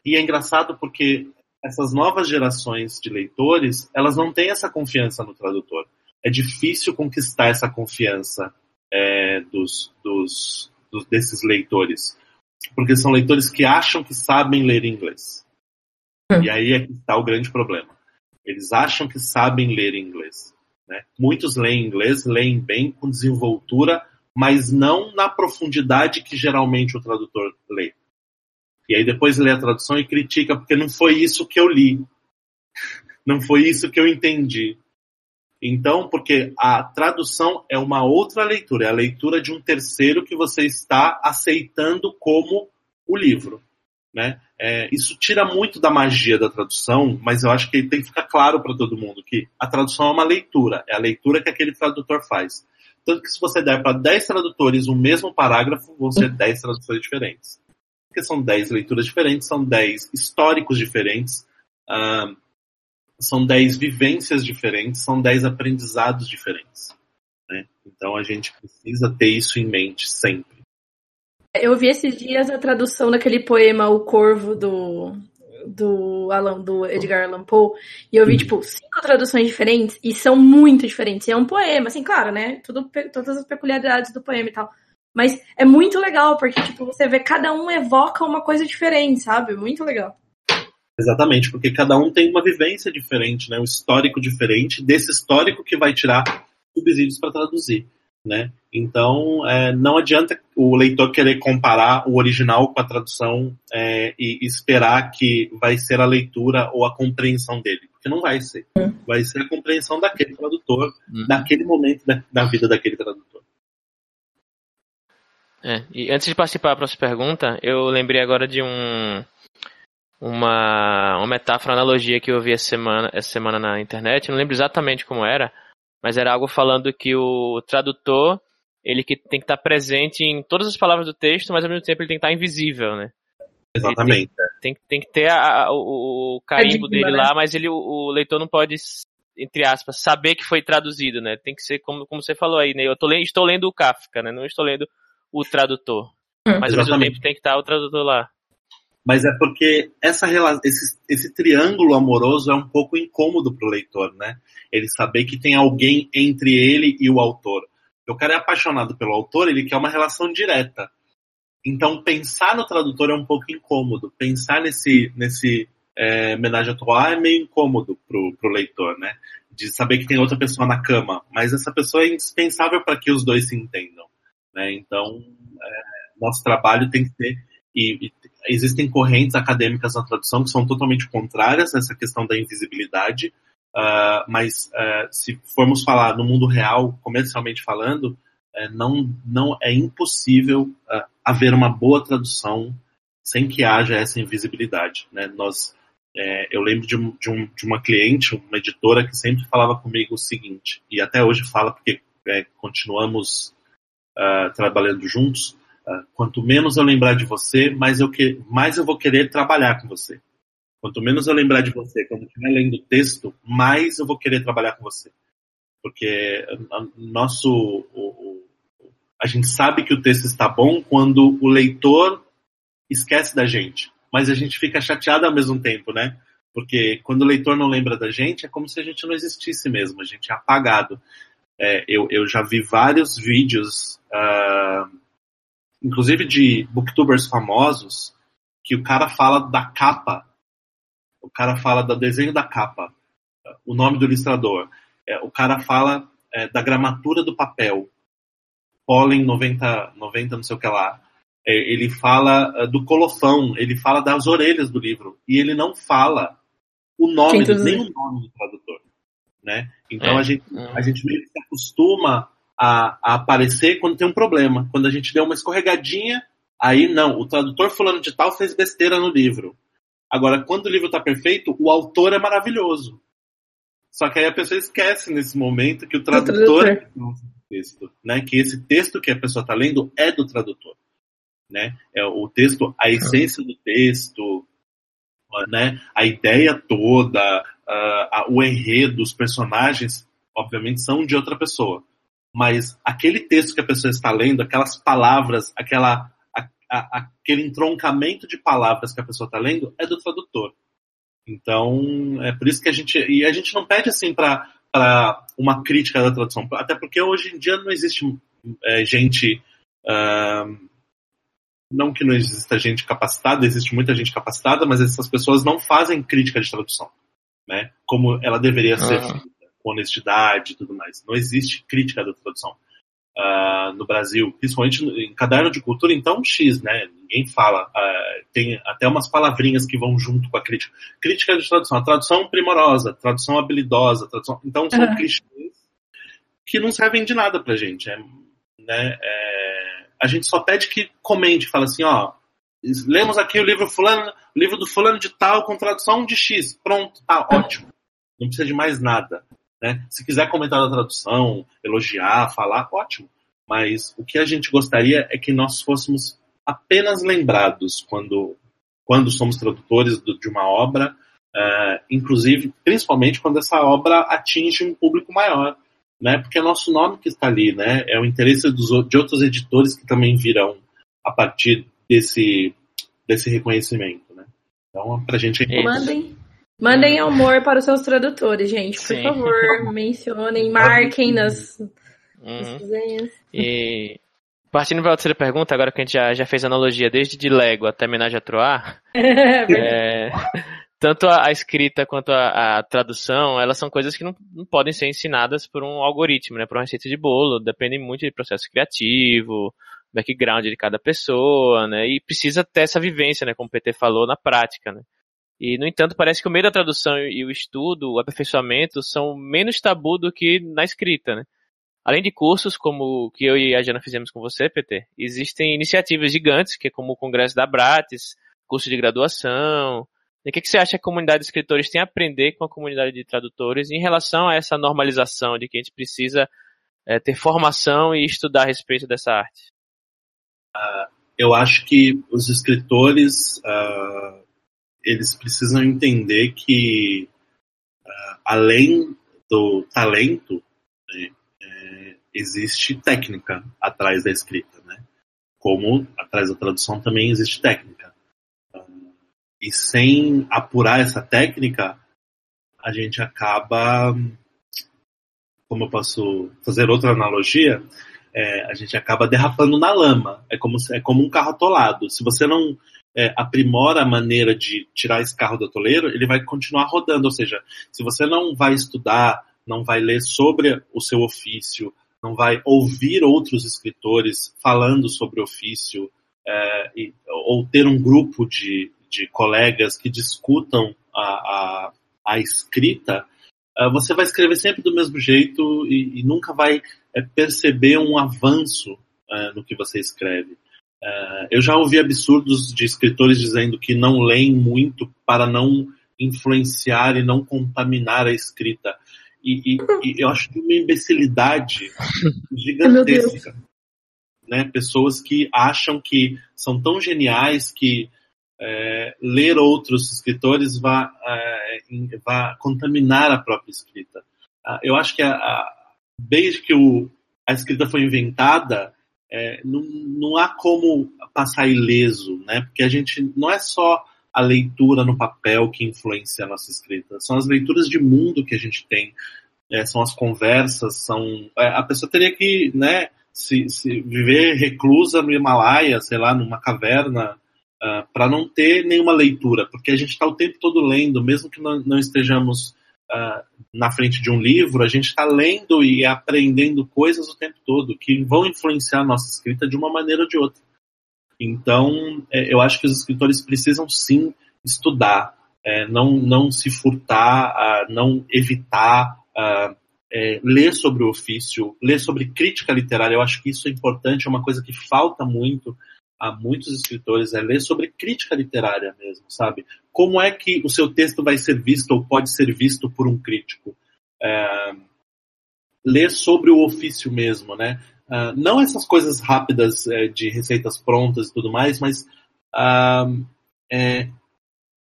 E é engraçado porque essas novas gerações de leitores, elas não têm essa confiança no tradutor. É difícil conquistar essa confiança é, dos, dos, dos, desses leitores, porque são leitores que acham que sabem ler inglês. Hum. E aí é que está o grande problema. Eles acham que sabem ler inglês. Né? Muitos leem inglês, leem bem, com desenvoltura, mas não na profundidade que geralmente o tradutor lê. E aí depois lê a tradução e critica, porque não foi isso que eu li. (laughs) Não foi isso que eu entendi. Então, porque a tradução é uma outra leitura, é a leitura de um terceiro que você está aceitando como o livro. Né? É, isso tira muito da magia da tradução, mas eu acho que tem que ficar claro para todo mundo que a tradução é uma leitura, é a leitura que aquele tradutor faz. Tanto que se você der para 10 tradutores o mesmo parágrafo, vão ser 10 traduções diferentes. Porque são 10 leituras diferentes, são 10 históricos diferentes, uh, são 10 vivências diferentes, são 10 aprendizados diferentes. Né? Então a gente precisa ter isso em mente sempre. Eu vi esses dias a tradução daquele poema O Corvo do, do Alan, do Edgar Allan Poe, e eu vi, tipo, cinco traduções diferentes, e são muito diferentes. E é um poema, assim, claro, né? Tudo, todas as peculiaridades do poema e tal. Mas é muito legal, porque, tipo, você vê cada um evoca uma coisa diferente, sabe? Muito legal. Exatamente, porque cada um tem uma vivência diferente, né? Um histórico diferente, desse histórico que vai tirar subsídios para traduzir, né? Então, é, não adianta o leitor querer comparar o original com a tradução é, e esperar que vai ser a leitura ou a compreensão dele, porque não vai ser. Vai ser a compreensão daquele tradutor, uhum. daquele momento da, da vida daquele tradutor. É, e antes de participar da próxima pergunta, eu lembrei agora de um uma, uma metáfora, uma analogia que eu vi essa semana, essa semana na internet, não lembro exatamente como era, mas era algo falando que o tradutor ele que tem que estar presente em todas as palavras do texto, mas ao mesmo tempo ele tem que estar invisível, né? Exatamente. Tem, tem, tem, que ter a, a, o, o carimbo dele né? lá, mas ele, o, o, leitor não pode, entre aspas, saber que foi traduzido, né? Tem que ser como, como você falou aí, né? Eu tô, estou lendo o Kafka, né? Não estou lendo o tradutor. Hum. Mas ao mesmo tempo tem que estar o tradutor lá. Mas é porque essa esse, esse triângulo amoroso é um pouco incômodo para o leitor, né? Ele saber que tem alguém entre ele e o autor o cara é apaixonado pelo autor, ele quer uma relação direta. Então, pensar no tradutor é um pouco incômodo. Pensar nesse, nesse é, menage à é meio incômodo pro, leitor, né? De saber que tem outra pessoa na cama. Mas essa pessoa é indispensável para que os dois se entendam. Né? Então, é, nosso trabalho tem que ter. E, e, existem correntes acadêmicas na tradução que são totalmente contrárias a essa questão da invisibilidade. Uh, mas uh, se formos falar no mundo real, comercialmente falando, uh, não, não é impossível haver uma boa tradução sem que haja essa invisibilidade. Né? Nós, é, eu lembro de, de, um, de, uma cliente, uma editora, que sempre falava comigo o seguinte, e até hoje fala porque é, continuamos trabalhando juntos, quanto menos eu lembrar de você, mais eu, que, mais eu vou querer trabalhar com você. Quanto menos eu lembrar de você quando estiver lendo o texto, mais eu vou querer trabalhar com você. Porque nosso, o, o, a gente sabe que o texto está bom quando o leitor esquece da gente. Mas a gente fica chateado ao mesmo tempo, né? Porque quando o leitor não lembra da gente, é como se a gente não existisse mesmo, a gente é apagado. É, eu, eu já vi vários vídeos, uh, inclusive de booktubers famosos, que o cara fala da capa o cara fala do desenho da capa, o nome do ilustrador, é, o cara fala é, da gramatura do papel, pólen 90, 90 não sei o que lá, é, ele fala é, do colofão, ele fala das orelhas do livro, e ele não fala o nome, nem o nome do tradutor. Né? Então é. a, gente, a gente meio que se acostuma a, a aparecer quando tem um problema. Quando a gente deu uma escorregadinha, aí não, o tradutor fulano de tal fez besteira no livro. Agora, quando o livro está perfeito, o autor é maravilhoso. Só que aí a pessoa esquece nesse momento que o tradutor é o texto, né? Que esse texto que a pessoa está lendo é do tradutor, né? É o texto, a essência do texto, né? A ideia toda, uh, o enredo, os personagens, obviamente são de outra pessoa. Mas aquele texto que a pessoa está lendo, aquelas palavras, aquela a, aquele entroncamento de palavras que a pessoa está lendo é do tradutor. Então, é por isso que a gente. E a gente não pede assim para uma crítica da tradução. Até porque hoje em dia não existe é, gente. Uh, não que não exista gente capacitada, existe muita gente capacitada, mas essas pessoas não fazem crítica de tradução, né? Como ela deveria ser com honestidade e tudo mais. Não existe crítica da tradução uh, no Brasil, principalmente em caderno de cultura, então X, né? Ninguém fala. Uh, tem até umas palavrinhas que vão junto com a crítica. Crítica de tradução, a tradução primorosa, tradução habilidosa, tradução. Então são uhum. clichês que não servem de nada pra gente. É, né? É, a gente só pede que comente, fala assim, ó. Lemos aqui o livro fulano, o livro do fulano de tal com tradução de X. Pronto, tá ótimo. Não precisa de mais nada. Né? Se quiser comentar da tradução, elogiar, falar, ótimo. Mas o que a gente gostaria é que nós fôssemos apenas lembrados quando, quando somos tradutores de uma obra, uh, inclusive, principalmente quando essa obra atinge um público maior, né? Porque é nosso nome que está ali, né? É o interesse dos, de outros editores que também virão a partir desse, desse reconhecimento, né? Então, pra gente é. Mandem, mandem amor para os seus tradutores, gente. Por Sim. favor, (laughs) mencionem, marquem nas, nas Uhum. resenhas. E partindo para a terceira pergunta, agora que a gente já, já fez analogia desde de Lego até Menage a Troar, (laughs) é, tanto a, a escrita quanto a, a tradução, elas são coisas que não, não podem ser ensinadas por um algoritmo, né, por uma receita de bolo, dependem muito de processo criativo, background de cada pessoa, né, e precisa ter essa vivência, né, como o PT falou, na prática, né. E, no entanto, parece que o meio da tradução e o estudo, o aperfeiçoamento, são menos tabu do que na escrita, né. Além de cursos como o que eu e a Jana fizemos com você, PT, existem iniciativas gigantes, que é como o Congresso da Bratis, curso de graduação. E o que, você acha que a comunidade de escritores tem a aprender com a comunidade de tradutores em relação a essa normalização de que a gente precisa é, ter formação e estudar a respeito dessa arte? Eu acho que os escritores, ah, eles precisam entender que, ah, além do talento, né, é, existe técnica atrás da escrita, né? Como atrás da tradução também existe técnica. Ah, E sem apurar essa técnica, a gente acaba, como eu posso fazer outra analogia, é, a gente acaba derrapando na lama. É como, é como um carro atolado. Se você não é, aprimora a maneira de tirar esse carro do atoleiro, ele vai continuar rodando. Ou seja, se você não vai estudar, não vai ler sobre o seu ofício, não vai ouvir outros escritores falando sobre o ofício, é, e- ou ter um grupo de, de colegas que discutam a, a, a escrita, você vai escrever sempre do mesmo jeito e, e nunca vai é, perceber um avanço ah, no que você escreve. Ah, eu já ouvi absurdos de escritores dizendo que não leem muito para não influenciar e não contaminar a escrita. E, e- e eu acho de uma imbecilidade (laughs) gigantesca. Né? Pessoas que acham que são tão geniais que é, ler outros escritores vai, é, vai contaminar a própria escrita. Ah, eu acho que a- a- desde que o- a escrita foi inventada, é, não, não há como passar ileso, né? Porque a gente não é só a leitura no papel que influencia a nossa escrita, são as leituras de mundo que a gente tem, é, são as conversas, são é, a pessoa teria que, né? Se, se viver reclusa no Himalaia, sei lá, numa caverna, para não ter nenhuma leitura, porque a gente está o tempo todo lendo, mesmo que não, não estejamos ah, na frente de um livro, a gente está lendo e aprendendo coisas o tempo todo que vão influenciar a nossa escrita de uma maneira ou de outra. Então, é, eu acho que os escritores precisam sim estudar, é, não, não se furtar, ah, não evitar ah, é, ler sobre o ofício, ler sobre crítica literária. Eu acho que isso é importante, é uma coisa que falta muito a muitos escritores, é ler sobre crítica literária mesmo, sabe? Como é que o seu texto vai ser visto ou pode ser visto por um crítico? É, ler sobre o ofício mesmo, né? Ah, não essas coisas rápidas é, de receitas prontas e tudo mais, mas ah, é,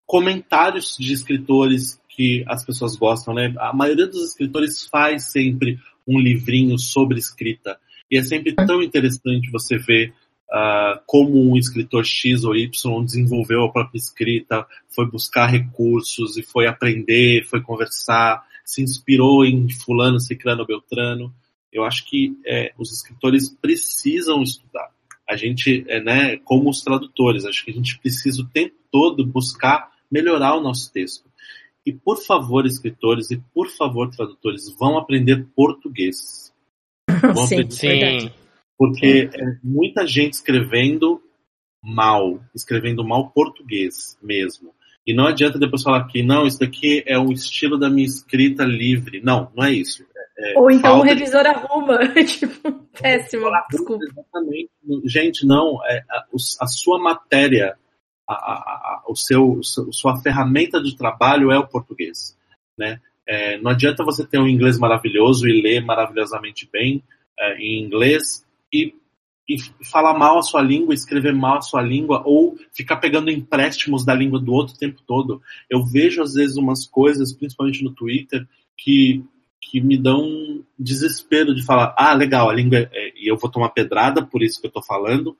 comentários de escritores que as pessoas gostam, né? A maioria dos escritores faz sempre um livrinho sobre escrita. E é sempre tão interessante você ver uh, como um escritor X ou Y desenvolveu a própria escrita, foi buscar recursos e foi aprender, foi conversar, se inspirou em fulano, ciclano, beltrano. Eu acho que é, os escritores precisam estudar. A gente, é, né, como os tradutores, acho que a gente precisa o tempo todo buscar melhorar o nosso texto. E por favor, escritores e por favor, tradutores, vão aprender português. (laughs) Vão Sim, aprender Sim. Porque é muita gente escrevendo mal, escrevendo mal português mesmo. E não adianta depois falar que não, isso daqui é o estilo da minha escrita livre. Não, não é isso. É, Ou então o falta de- revisor arruma. (laughs) tipo, péssimo, desculpa. Exatamente. Gente, não, é, a, a sua matéria, a, a, a, o seu, o seu- sua ferramenta de trabalho é o português. Né? É, não adianta você ter um inglês maravilhoso e ler maravilhosamente bem é, em inglês e, e falar mal a sua língua, escrever mal a sua língua ou ficar pegando empréstimos da língua do outro o tempo todo. Eu vejo às vezes umas coisas, principalmente no Twitter, que que me dão desespero de falar, ah, legal, a língua é, e eu vou tomar pedrada por isso que eu tô falando,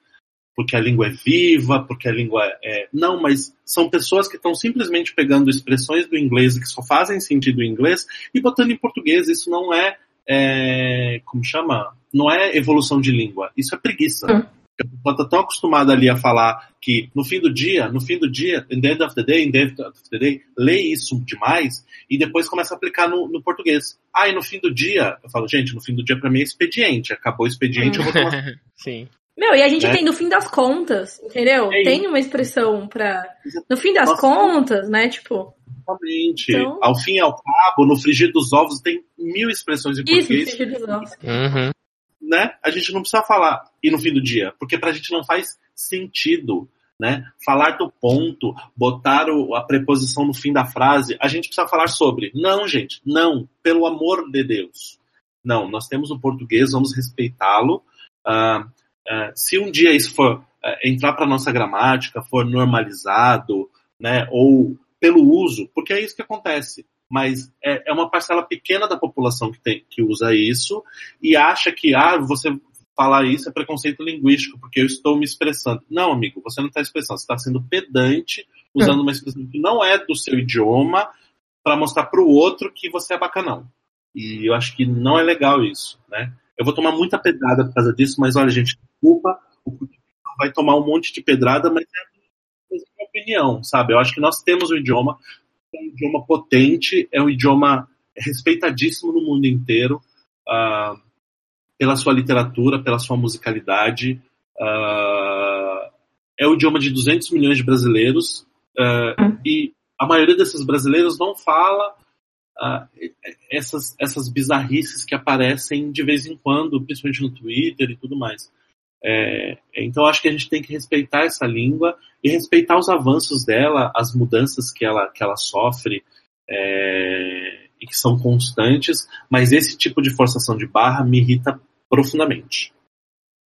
porque a língua é viva, porque a língua é. Não, mas são pessoas que estão simplesmente pegando expressões do inglês que só fazem sentido em inglês e botando em português. Isso não é. É como chama? Não é evolução de língua. Isso é preguiça. Hum. A pessoa está tão acostumada ali a falar que no fim do dia, no fim do dia, in the end of the day, in the end of the day, lê isso demais e depois começa a aplicar no, no português. Ah, e no fim do dia, eu falo, gente, no fim do dia para mim é expediente. Acabou o expediente, eu vou tomar. (laughs) Sim. Meu, e a gente né? tem no fim das contas, entendeu? É tem uma expressão pra. No fim das Nossa, contas, né? Tipo. Exatamente. Então... Ao fim e ao cabo, no frigir dos ovos tem mil expressões em português. Isso, frigir dos ovos. Uhum. Né? A gente não precisa falar e no fim do dia, porque pra gente não faz sentido. Né? Falar do ponto, botar o, a preposição no fim da frase, a gente precisa falar sobre. Não, gente, não, pelo amor de Deus. Não, nós temos o português, vamos respeitá-lo. Uh, é, se um dia isso for é, entrar para nossa gramática, for normalizado, né, ou pelo uso, porque é isso que acontece. Mas é, é uma parcela pequena da população que, tem, que usa isso e acha que ah, você falar isso é preconceito linguístico, porque eu estou me expressando. Não, amigo, você não está expressando, você está sendo pedante, usando uma expressão que não é do seu idioma, para mostrar para o outro que você é bacanão. E eu acho que não é legal isso, né? Eu vou tomar muita pedrada por causa disso, mas olha, gente, desculpa, o vai tomar um monte de pedrada, mas é opinião, sabe? Eu acho que nós temos um idioma, um idioma potente, é um idioma respeitadíssimo no mundo inteiro, uh, pela sua literatura, pela sua musicalidade. Uh, é o idioma de 200 milhões de brasileiros, uh, e a maioria desses brasileiros não fala essas, essas bizarrices que aparecem de vez em quando, principalmente no Twitter e tudo mais. É, então acho que a gente tem que respeitar essa língua e respeitar os avanços dela, as mudanças que ela, que ela sofre é, e que são constantes, mas esse tipo de forçação de barra me irrita profundamente.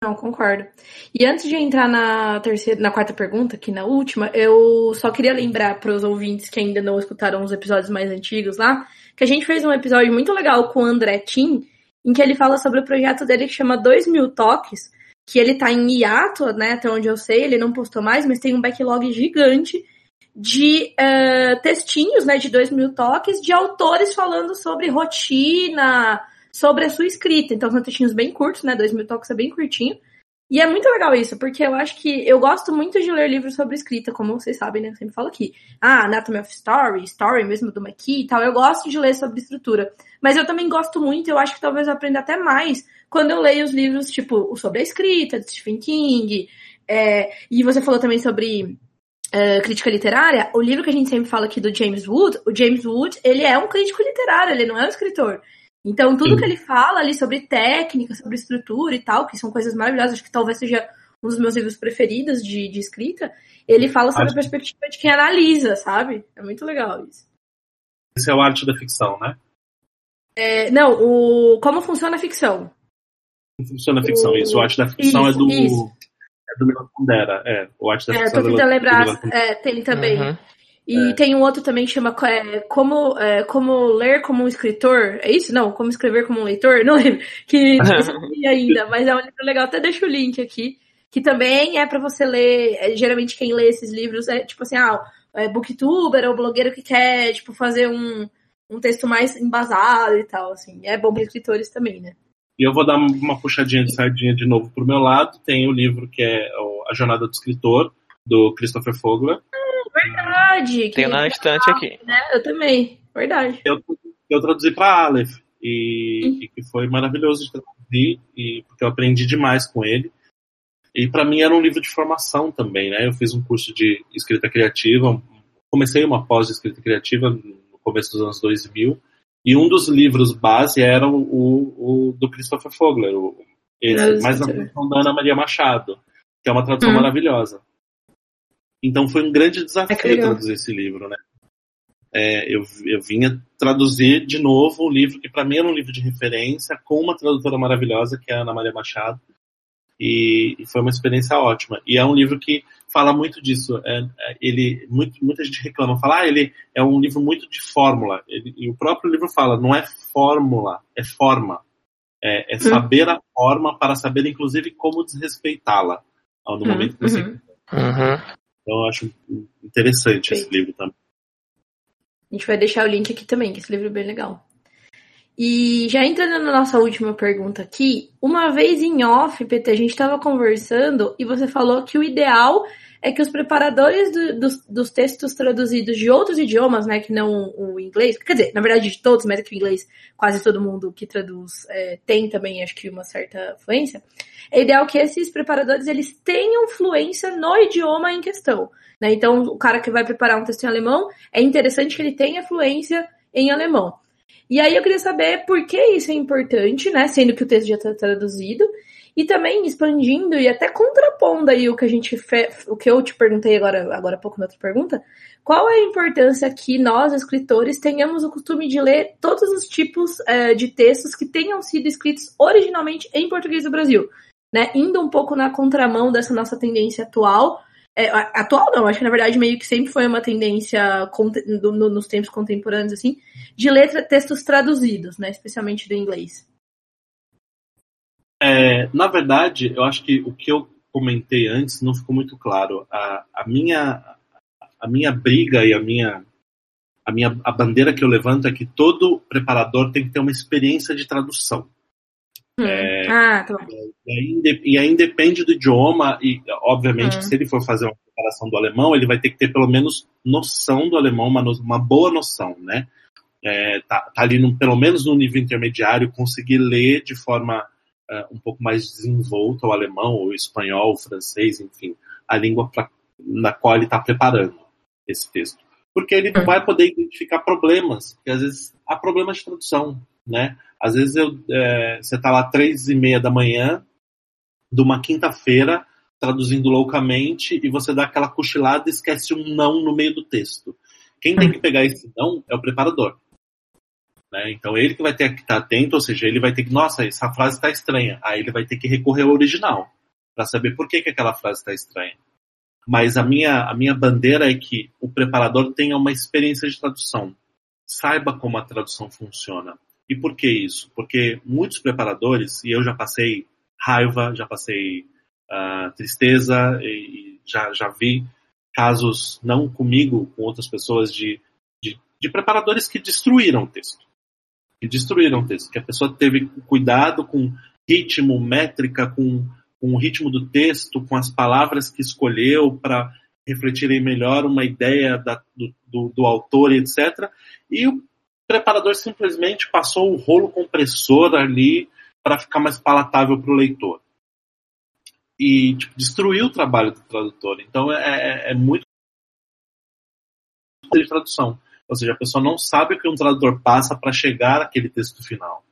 Não, concordo. E antes de entrar na terceira, na quarta pergunta, aqui na última, eu só queria lembrar para os ouvintes que ainda não escutaram os episódios mais antigos lá, que a gente fez um episódio muito legal com o André Tim, em que ele fala sobre o projeto dele que chama 2 mil toques, que ele tá em hiato, né, até onde eu sei, ele não postou mais, mas tem um backlog gigante de uh, textinhos, né, de 2 mil toques, de autores falando sobre rotina, sobre a sua escrita. Então são textinhos bem curtos, né? Dois mil toques é bem curtinho. E é muito legal isso, porque eu acho que eu gosto muito de ler livros sobre escrita, como vocês sabem, né? Eu sempre falo aqui. Ah, Anatomy of Story, Story mesmo do McKee e tal. Eu gosto de ler sobre estrutura. Mas eu também gosto muito, eu acho que talvez eu aprenda até mais quando eu leio os livros, tipo, sobre a escrita, de Stephen King. É, e você falou também sobre Uh, crítica literária, o livro que a gente sempre fala aqui do James Wood, o James Wood, ele é um crítico literário, ele não é um escritor. Então, tudo Sim. que ele fala ali sobre técnica, sobre estrutura e tal, que são coisas maravilhosas, acho que talvez seja um dos meus livros preferidos de, de escrita, ele fala sobre a perspectiva de quem analisa, sabe? É muito legal isso. Esse é o arte da ficção, né? É, não, o como funciona a ficção. Funciona a ficção, isso. O arte da ficção isso, é do. Isso. É do Milan Kundera, é. O arte da é, ficção. Eu tô tentando lembrar, é, tem também. Uhum. E é. tem um outro também que chama é, como, é, como Ler como um Escritor. É isso? Não, Como Escrever como um Leitor? (laughs) Não lembro. Que (laughs) não ainda, mas é um livro legal. Até deixo o link aqui. Que também é para você ler. É, geralmente quem lê esses livros é tipo assim, ah, é booktuber ou blogueiro que quer, tipo, fazer um, um texto mais embasado e tal, assim. É bom para escritores também, né? E eu vou dar uma puxadinha de sardinha de novo pro meu lado. Tem o livro que é A Jornada do Escritor, do Christopher Fogler. Verdade. Tem na estante aqui. Né? Eu também, verdade. Eu, eu traduzi para Aleph e, e, que foi maravilhoso de traduzir e porque eu aprendi demais com ele. E para mim era um livro de formação também, né? Eu fiz um curso de escrita criativa, comecei uma pós de escrita criativa no começo dos anos 2000 e um dos livros base era o, o, o do Christopher Fogler, o, esse, mais na tradução da Ana Maria Machado, que é uma tradução hum. maravilhosa. Então foi um grande desafio é traduzir esse livro, né? É, eu, eu vinha traduzir de novo um livro que para mim era um livro de referência, com uma tradutora maravilhosa, que é a Ana Maria Machado, e, e foi uma experiência ótima. E é um livro que fala muito disso. É, é, ele, muito, muita gente reclama, fala, ah, ele é um livro muito de fórmula. Ele, e o próprio livro fala, não é fórmula, é forma. É, é saber a forma para saber, inclusive, como desrespeitá-la no momento que você. Uhum. uhum. Então eu acho interessante esse livro também. A gente vai deixar o link aqui também, que esse livro é bem legal. E já entrando na nossa última pergunta aqui, uma vez em off, PT, a gente estava conversando e você falou que o ideal é que os preparadores do, dos, dos, textos traduzidos de outros idiomas, né, que não o inglês, quer dizer, na verdade de todos, mas é que o inglês quase todo mundo que traduz é, tem também, acho que uma certa fluência, é ideal que esses preparadores eles tenham fluência no idioma em questão. Né? Então, o cara que vai preparar um texto em alemão, é interessante que ele tenha fluência em alemão. E aí eu queria saber por que isso é importante, né? Sendo que o texto já está traduzido. E também expandindo e até contrapondo aí o que a gente fez, o que eu te perguntei agora, agora há pouco na outra pergunta, qual é a importância que nós, escritores, tenhamos o costume de ler todos os tipos é, de textos que tenham sido escritos originalmente em português do Brasil? Né? Indo um pouco na contramão dessa nossa tendência atual, é, atual não, acho que na verdade meio que sempre foi uma tendência do, no, nos tempos contemporâneos, assim, de ler textos traduzidos, né? Especialmente do inglês. É, na verdade, eu acho que o que eu comentei antes não ficou muito claro. A, a minha a minha briga e a minha a minha a bandeira que eu levanto é que todo preparador tem que ter uma experiência de tradução. Hum. É, ah, tá bom. E aí, e aí depende do idioma e obviamente hum. se ele for fazer uma preparação do alemão ele vai ter que ter pelo menos noção do alemão, uma, uma boa noção, né? É, tá, tá ali no, pelo menos no nível intermediário conseguir ler de forma uh, um pouco mais desenvolta, o alemão, o espanhol, o francês, enfim, a língua pra, na qual ele está preparando esse texto. Porque ele não vai poder identificar problemas, porque às vezes há problemas de tradução, né? Às vezes eu, é, você está lá três e meia da manhã de uma quinta-feira traduzindo loucamente e você dá aquela cochilada e esquece um não no meio do texto. Quem tem que pegar esse não é o preparador. Né? Então ele que vai ter que estar atento, ou seja, ele vai ter que, nossa, essa frase está estranha. Aí ele vai ter que recorrer ao original para saber por que, que aquela frase está estranha. Mas a minha, a minha bandeira é que o preparador tenha uma experiência de tradução. Saiba como a tradução funciona. E por que isso? Porque muitos preparadores, e eu já passei raiva, já passei uh, tristeza, e já, já vi casos, não comigo, com outras pessoas, de, de, de preparadores que destruíram o texto que destruíram o texto, que a pessoa teve cuidado com ritmo, métrica, com, com o ritmo do texto, com as palavras que escolheu para refletirem melhor uma ideia da, do, do, do, autor, etc. E o preparador simplesmente passou o rolo compressor ali para ficar mais palatável para o leitor. E tipo, destruiu o trabalho do tradutor. Então é, é, é muito de tradução. Ou seja, a pessoa não sabe o que um tradutor passa para chegar àquele texto final.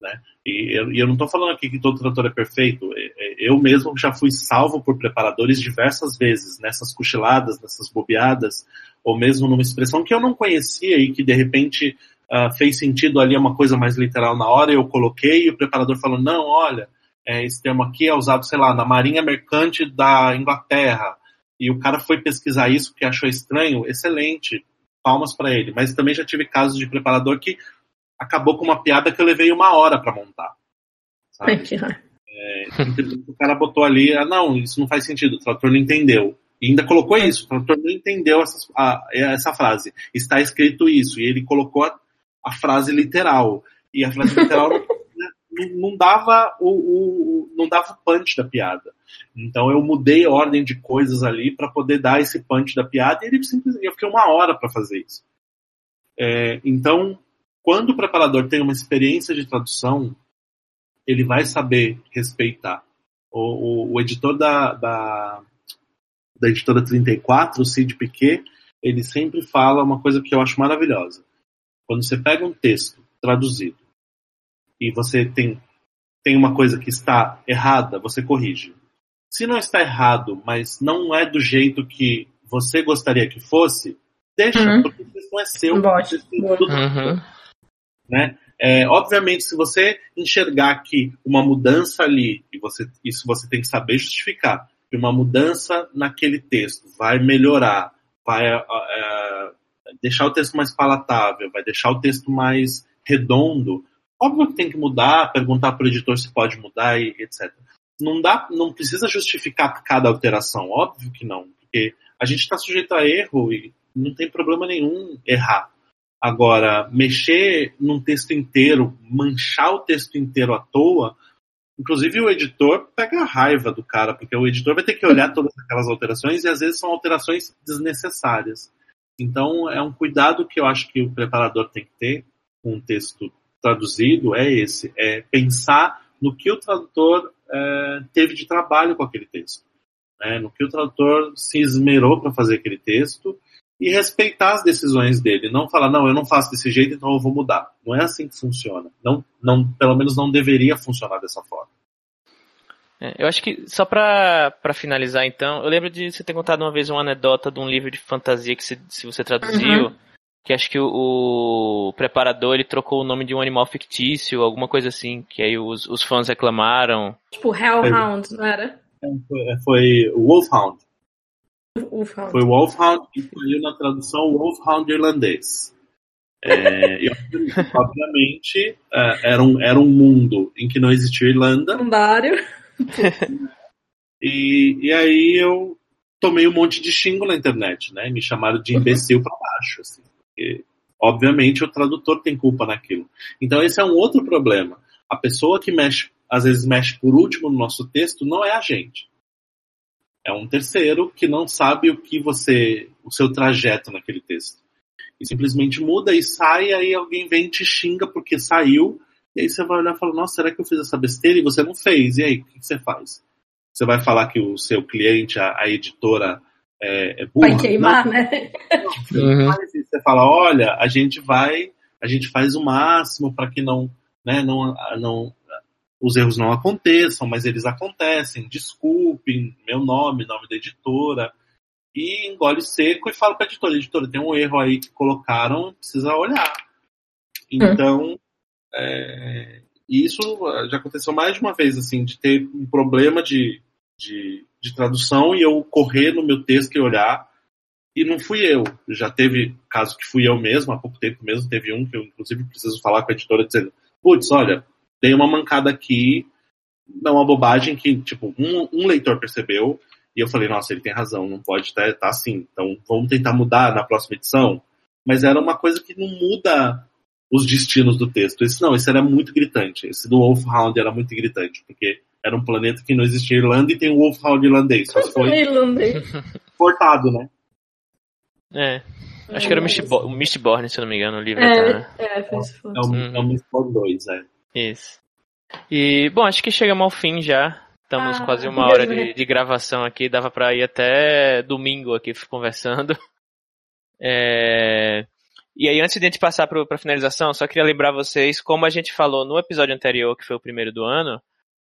Né? E, eu, e eu não estou falando aqui que todo tradutor é perfeito. Eu mesmo já fui salvo por preparadores diversas vezes, nessas cochiladas, nessas bobeadas, ou mesmo numa expressão que eu não conhecia e que de repente uh, fez sentido ali uma coisa mais literal na hora, eu coloquei e o preparador falou, não, olha, é, esse termo aqui é usado, sei lá, na Marinha Mercante da Inglaterra. E o cara foi pesquisar isso porque achou estranho, excelente palmas para ele. Mas também já tive casos de preparador que acabou com uma piada que eu levei uma hora para montar. Sabe? É, o cara botou ali, ah, não, isso não faz sentido, o tradutor não entendeu. E ainda colocou isso, o tradutor não entendeu essa, a, essa frase. Está escrito isso, e ele colocou a, a frase literal. E a frase literal (laughs) não dava o, o, não dava o punch da piada. Então eu mudei a ordem de coisas ali para poder dar esse punch da piada e ele simplesmente eu fiquei uma hora para fazer isso. É, então, quando o preparador tem uma experiência de tradução, ele vai saber respeitar. O, o, o editor da, da, da editora 34, o Cid Piquet, ele sempre fala uma coisa que eu acho maravilhosa. Quando você pega um texto traduzido e você tem, tem uma coisa que está errada, você corrige. Se não está errado, mas não é do jeito que você gostaria que fosse, deixa, uhum. porque isso não é seu. Uhum. Né? É, obviamente, se você enxergar que uma mudança ali, e você, isso você tem que saber justificar, que uma mudança naquele texto vai melhorar, vai é, é deixar o texto mais palatável, vai deixar o texto mais redondo, Óbvio que tem que mudar, perguntar para o editor se pode mudar e etc. não dá, não precisa justificar cada alteração, óbvio que não, porque a gente está sujeito a erro e não tem problema nenhum errar. Agora, mexer num texto inteiro, manchar o texto inteiro à toa, inclusive o editor pega a raiva do cara, porque o editor vai ter que olhar todas aquelas alterações e às vezes são alterações desnecessárias. Então, é um cuidado que eu acho que o preparador tem que ter com um texto traduzido, é esse, é pensar no que o tradutor é, teve de trabalho com aquele texto, né? no que o tradutor se esmerou para fazer aquele texto e respeitar as decisões dele, não falar não, eu não faço desse jeito, então eu vou mudar. Não é assim que funciona. Não, não, pelo menos não deveria funcionar dessa forma. É, eu acho que, só para finalizar então, eu lembro de você ter contado uma vez uma anedota de um livro de fantasia que se, se você traduziu, uhum. que acho que o, o, preparador ele trocou o nome de um animal fictício, alguma coisa assim, que aí os, os fãs reclamaram. Tipo Hellhound, não era? É, foi, foi Wolfhound. Wolfhound. Foi Wolfhound e saiu na tradução Wolfhound irlandês. É, e, obviamente, é, era, um, era um mundo em que não existia Irlanda. Lendário. (laughs) e, e aí eu tomei um monte de xingo na internet, né? Me chamaram de imbecil para baixo, assim. Porque, obviamente, o tradutor tem culpa naquilo. Então, esse é um outro problema. A pessoa que mexe, às vezes mexe por último no nosso texto, não é a gente. É um terceiro que não sabe o que você, o seu trajeto naquele texto. E simplesmente muda e sai, aí alguém vem e te xinga porque saiu, e aí você vai olhar e fala, nossa, será que eu fiz essa besteira? E você não fez. E aí, o que você faz? Você vai falar que o seu cliente, a, a editora, é, é burra? Vai queimar, não, né? Não, uhum. Você fala, olha, a gente vai, a gente faz o máximo para que não, né, não, não os erros não aconteçam, mas eles acontecem. Desculpem, meu nome, nome da editora. E engole seco e fala para a editora: editora, tem um erro aí que colocaram, precisa olhar. Então, hum. É, isso já aconteceu mais de uma vez, assim, de ter um problema de, de, de tradução e eu correr no meu texto e olhar. E não fui eu. Já teve caso que fui eu mesmo, há pouco tempo mesmo, teve um que eu, inclusive, preciso falar com a editora dizendo: putz, olha, dei uma mancada aqui, é uma bobagem que, tipo, um, um, leitor percebeu, e eu falei, nossa, ele tem razão, não pode estar tá, tá assim, então vamos tentar mudar na próxima edição. Mas era uma coisa que não muda os destinos do texto. Esse não, esse era muito gritante. Esse do Wolfhound era muito gritante, porque era um planeta que não existia Irlanda e tem o Wolfhound irlandês. Só foi (laughs) cortado, né? É. Acho que era o Mistborn, se eu não me engano, o livro. É, tá, né? é, foi isso. É o, é o Mistborn 2, é. Isso. E, bom, acho que chegamos ao fim já. Estamos ah, quase uma hora de, de, gravação aqui. Dava para ir até domingo aqui conversando. (laughs) É... E aí, antes de a gente passar para a finalização, só queria lembrar vocês, como a gente falou no episódio anterior, que foi o primeiro do ano,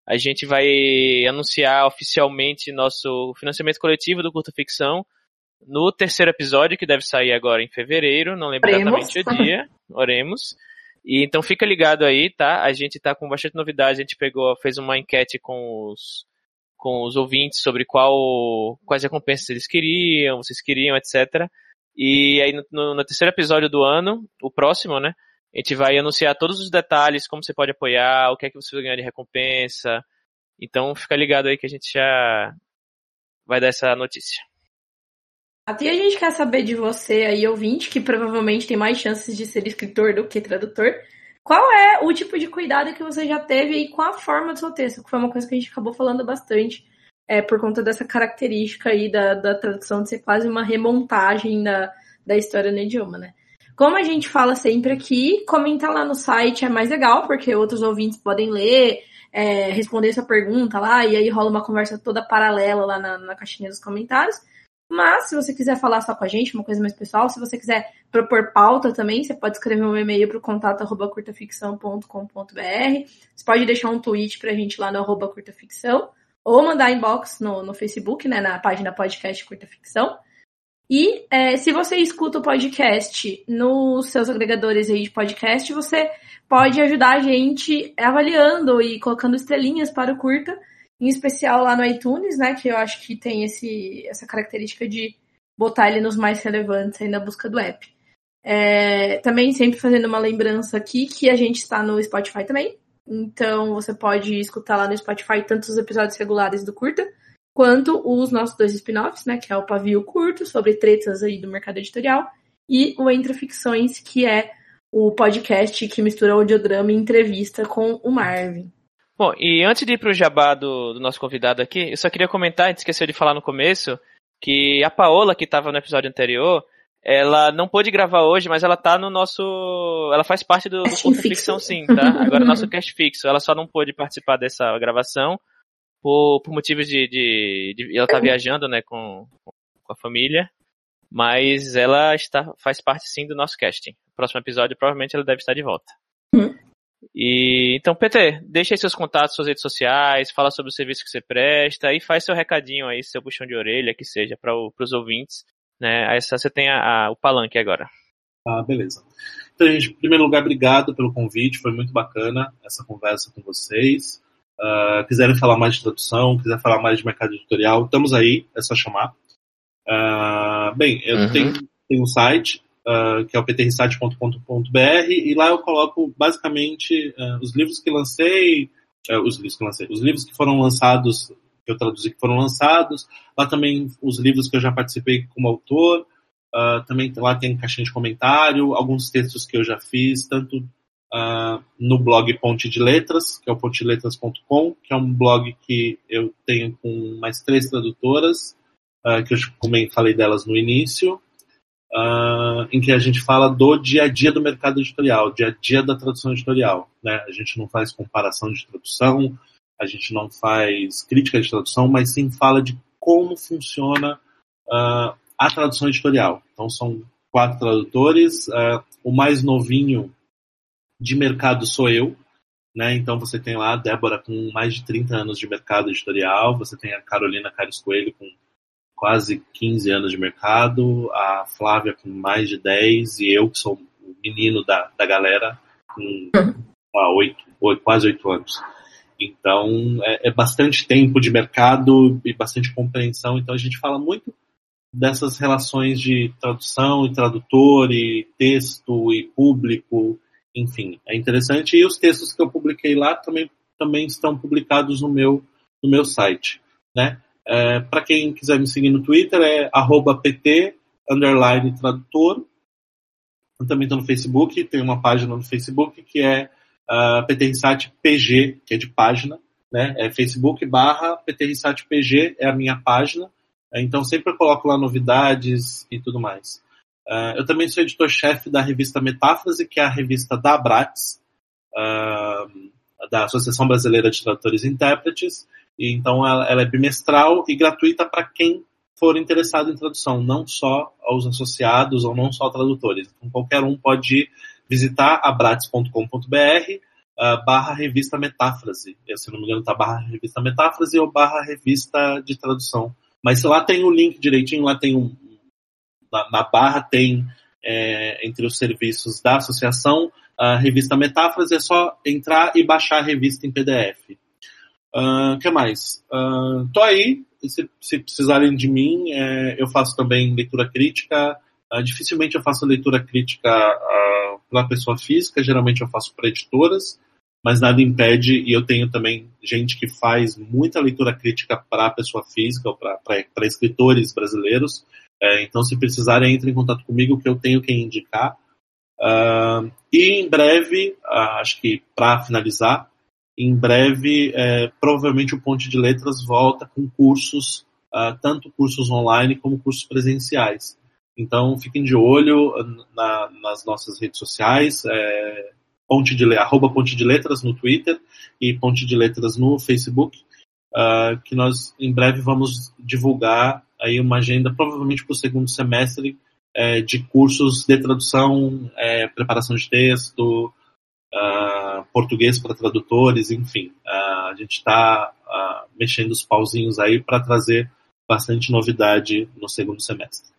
a gente vai anunciar oficialmente nosso financiamento coletivo do Curta Ficção no terceiro episódio, que deve sair agora em fevereiro, não lembro Oremos. exatamente o dia. (laughs) Oremos. E então fica ligado aí, tá? A gente tá com bastante novidade, a gente pegou, fez uma enquete com os com os ouvintes sobre qual quais recompensas eles queriam, vocês queriam, etc. E aí no, no, no terceiro episódio do ano, o próximo, né? A gente vai anunciar todos os detalhes, como você pode apoiar, o que é que você vai ganhar de recompensa. Então fica ligado aí que a gente já vai dar essa notícia. Até a gente quer saber de você aí, ouvinte, que provavelmente tem mais chances de ser escritor do que tradutor. Qual é o tipo de cuidado que você já teve e qual a forma do seu texto? Que foi uma coisa que a gente acabou falando bastante é, por conta dessa característica aí da, da tradução de ser quase uma remontagem da, da história no idioma, né? Como a gente fala sempre aqui, comentar lá no site é mais legal, porque outros ouvintes podem ler, é, responder sua pergunta lá, e aí rola uma conversa toda paralela lá na, na caixinha dos comentários. Mas, se você quiser falar só com a gente, uma coisa mais pessoal, se você quiser propor pauta também, você pode escrever um e-mail para o contato arroba curtaficção.com.br. Você pode deixar um tweet para a gente lá no arroba curtaficção, ou mandar inbox no, no Facebook, né, na página podcast Curta Ficção. E é, se você escuta o podcast nos seus agregadores aí de podcast, você pode ajudar a gente avaliando e colocando estrelinhas para o curta em especial lá no iTunes, né? Que eu acho que tem esse, essa característica de botar ele nos mais relevantes aí na busca do app. É, também sempre fazendo uma lembrança aqui que a gente está no Spotify também. Então você pode escutar lá no Spotify tanto os episódios regulares do Curta, quanto os nossos dois spin-offs, né? Que é o Pavio Curto, sobre tretas aí do mercado editorial, e o Entre Ficções, que é o podcast que mistura audiodrama e entrevista com o Marvin. Bom, e antes de ir para o jabá do, do, nosso convidado aqui, eu só queria comentar, a gente esqueceu de falar no começo, que a Paola, que estava no episódio anterior, ela não pôde gravar hoje, mas ela tá no nosso. Ela faz parte do, do Curta Ficção, sim, tá? (laughs) Agora nosso cast fixo. Ela só não pôde participar dessa gravação por, por motivos de, de, de, Ela tá viajando, né, com, com a família. Mas ela está, faz parte sim do nosso casting. próximo episódio, provavelmente, ela deve estar de volta. Uhum. E então, PT, deixa aí seus contatos, suas redes sociais, fala sobre o serviço que você presta e faz seu recadinho aí, seu puxão de orelha, que seja para os ouvintes né? Aí você tem a, a, o palanque agora. Ah, beleza. Então, gente, em primeiro lugar, obrigado pelo convite, foi muito bacana essa conversa com vocês. Uh, quiserem falar mais de tradução, quiser falar mais de mercado editorial, estamos aí, é só chamar. Uh, bem, eu uhum. tenho, tenho um site, uh, que é o ptrsite.com.br, e lá eu coloco basicamente os livros que lancei, os livros que lancei, os livros que foram lançados que eu traduzi que foram lançados. Lá também os livros que eu já participei como autor. Uh, também lá tem caixinha de comentário, alguns textos que eu já fiz, tanto uh, no blog Ponte de Letras, que é o ponteletras.com, que é um blog que eu tenho com mais três tradutoras, uh, que eu também falei delas no início, em que a gente fala do dia a dia do mercado editorial, dia a dia da tradução editorial. Né? A gente não faz comparação de tradução, a gente não faz crítica de tradução, mas sim fala de como funciona uh, a tradução editorial. Então são quatro tradutores, uh, o mais novinho de mercado sou eu, né? Então você tem lá a Débora com mais de 30 anos de mercado editorial, você tem a Carolina Cares Coelho com quase 15 anos de mercado, a Flávia com mais de 10 e eu que sou o menino da, da galera com ah, 8, 8, quase 8 anos. Então, é, é, bastante tempo de mercado e bastante compreensão. Então, a gente fala muito dessas relações de tradução e tradutor e texto e público, enfim, é interessante. E os textos que eu publiquei lá também, também estão publicados no meu, no meu site, né? É, Para quem quiser me seguir no Twitter é @pt tradutor. Eu também estou no Facebook, tem uma página no Facebook que é uh, PG, que é de página, né? É Facebook barra PG é a minha página. Então sempre eu coloco lá novidades e tudo mais. Uh, eu também sou editor-chefe da revista Metáfrase, que é a revista da Abrates, uh, da Associação Brasileira de Tradutores e Intérpretes. E, então ela, ela é bimestral e gratuita para quem for interessado em tradução, não só aos associados ou não só tradutores. Então qualquer um pode ir visitar abrates.com.br uh, ah, barra revista metáfrase. Se não me engano, tá barra revista metáfrase ou barra revista de tradução. Mas lá tem o link direitinho, lá tem um. Na, na barra tem é, entre os serviços da associação a revista Metáfrase, é só entrar e baixar a revista em PDF. O uh, que mais? Uh, tô aí, se, se precisarem de mim, é, eu faço também leitura crítica. Uh, dificilmente eu faço leitura crítica para pessoa física, geralmente eu faço para editoras, mas nada impede, e eu tenho também gente que faz muita leitura crítica para pessoa física ou para escritores brasileiros. É, então, se precisarem, entre em contato comigo, que eu tenho que indicar. Uh, e em breve, uh, acho que para finalizar, em breve, é, provavelmente o Ponte de Letras volta com cursos, uh, tanto cursos online como cursos presenciais. Então fiquem de olho na, nas nossas redes sociais, é, ponte de, arroba Ponte de Letras no Twitter e Ponte de Letras no Facebook, uh, que nós em breve vamos divulgar aí uma agenda, provavelmente para o segundo semestre, é, de cursos de tradução, é, preparação de texto, uh, português para tradutores, enfim. Uh, a gente está mexendo os pauzinhos aí para trazer bastante novidade no segundo semestre.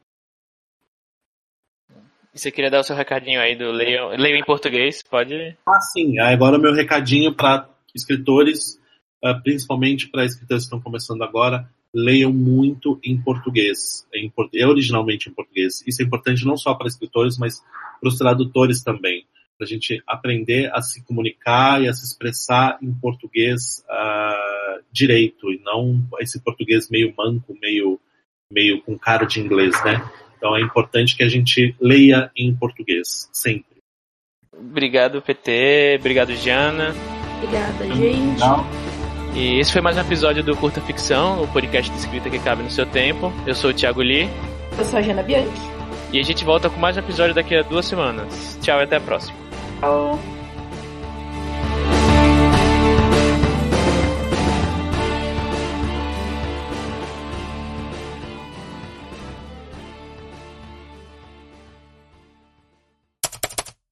Você queria dar o seu recadinho aí do Leio, Leio em Português, pode? Ah, sim. Agora o meu recadinho para escritores, ah, principalmente para escritores que estão começando agora, leiam muito em português. É, é originalmente em português. Isso é importante não só para escritores, mas para os tradutores também. para a gente aprender a se comunicar e a se expressar em português uh, direito e não esse português meio manco, meio meio com cara de inglês, né? Então é importante que a gente leia em português sempre. Obrigado PT, obrigado Jana. Obrigada gente. E esse foi mais um episódio do Curta Ficção, o podcast de escrita que cabe no seu tempo. Eu sou o Thiago Lee. Eu sou a Jana Bianchi. E a gente volta com mais um episódio daqui a duas semanas. Tchau e até a próxima. Tchau.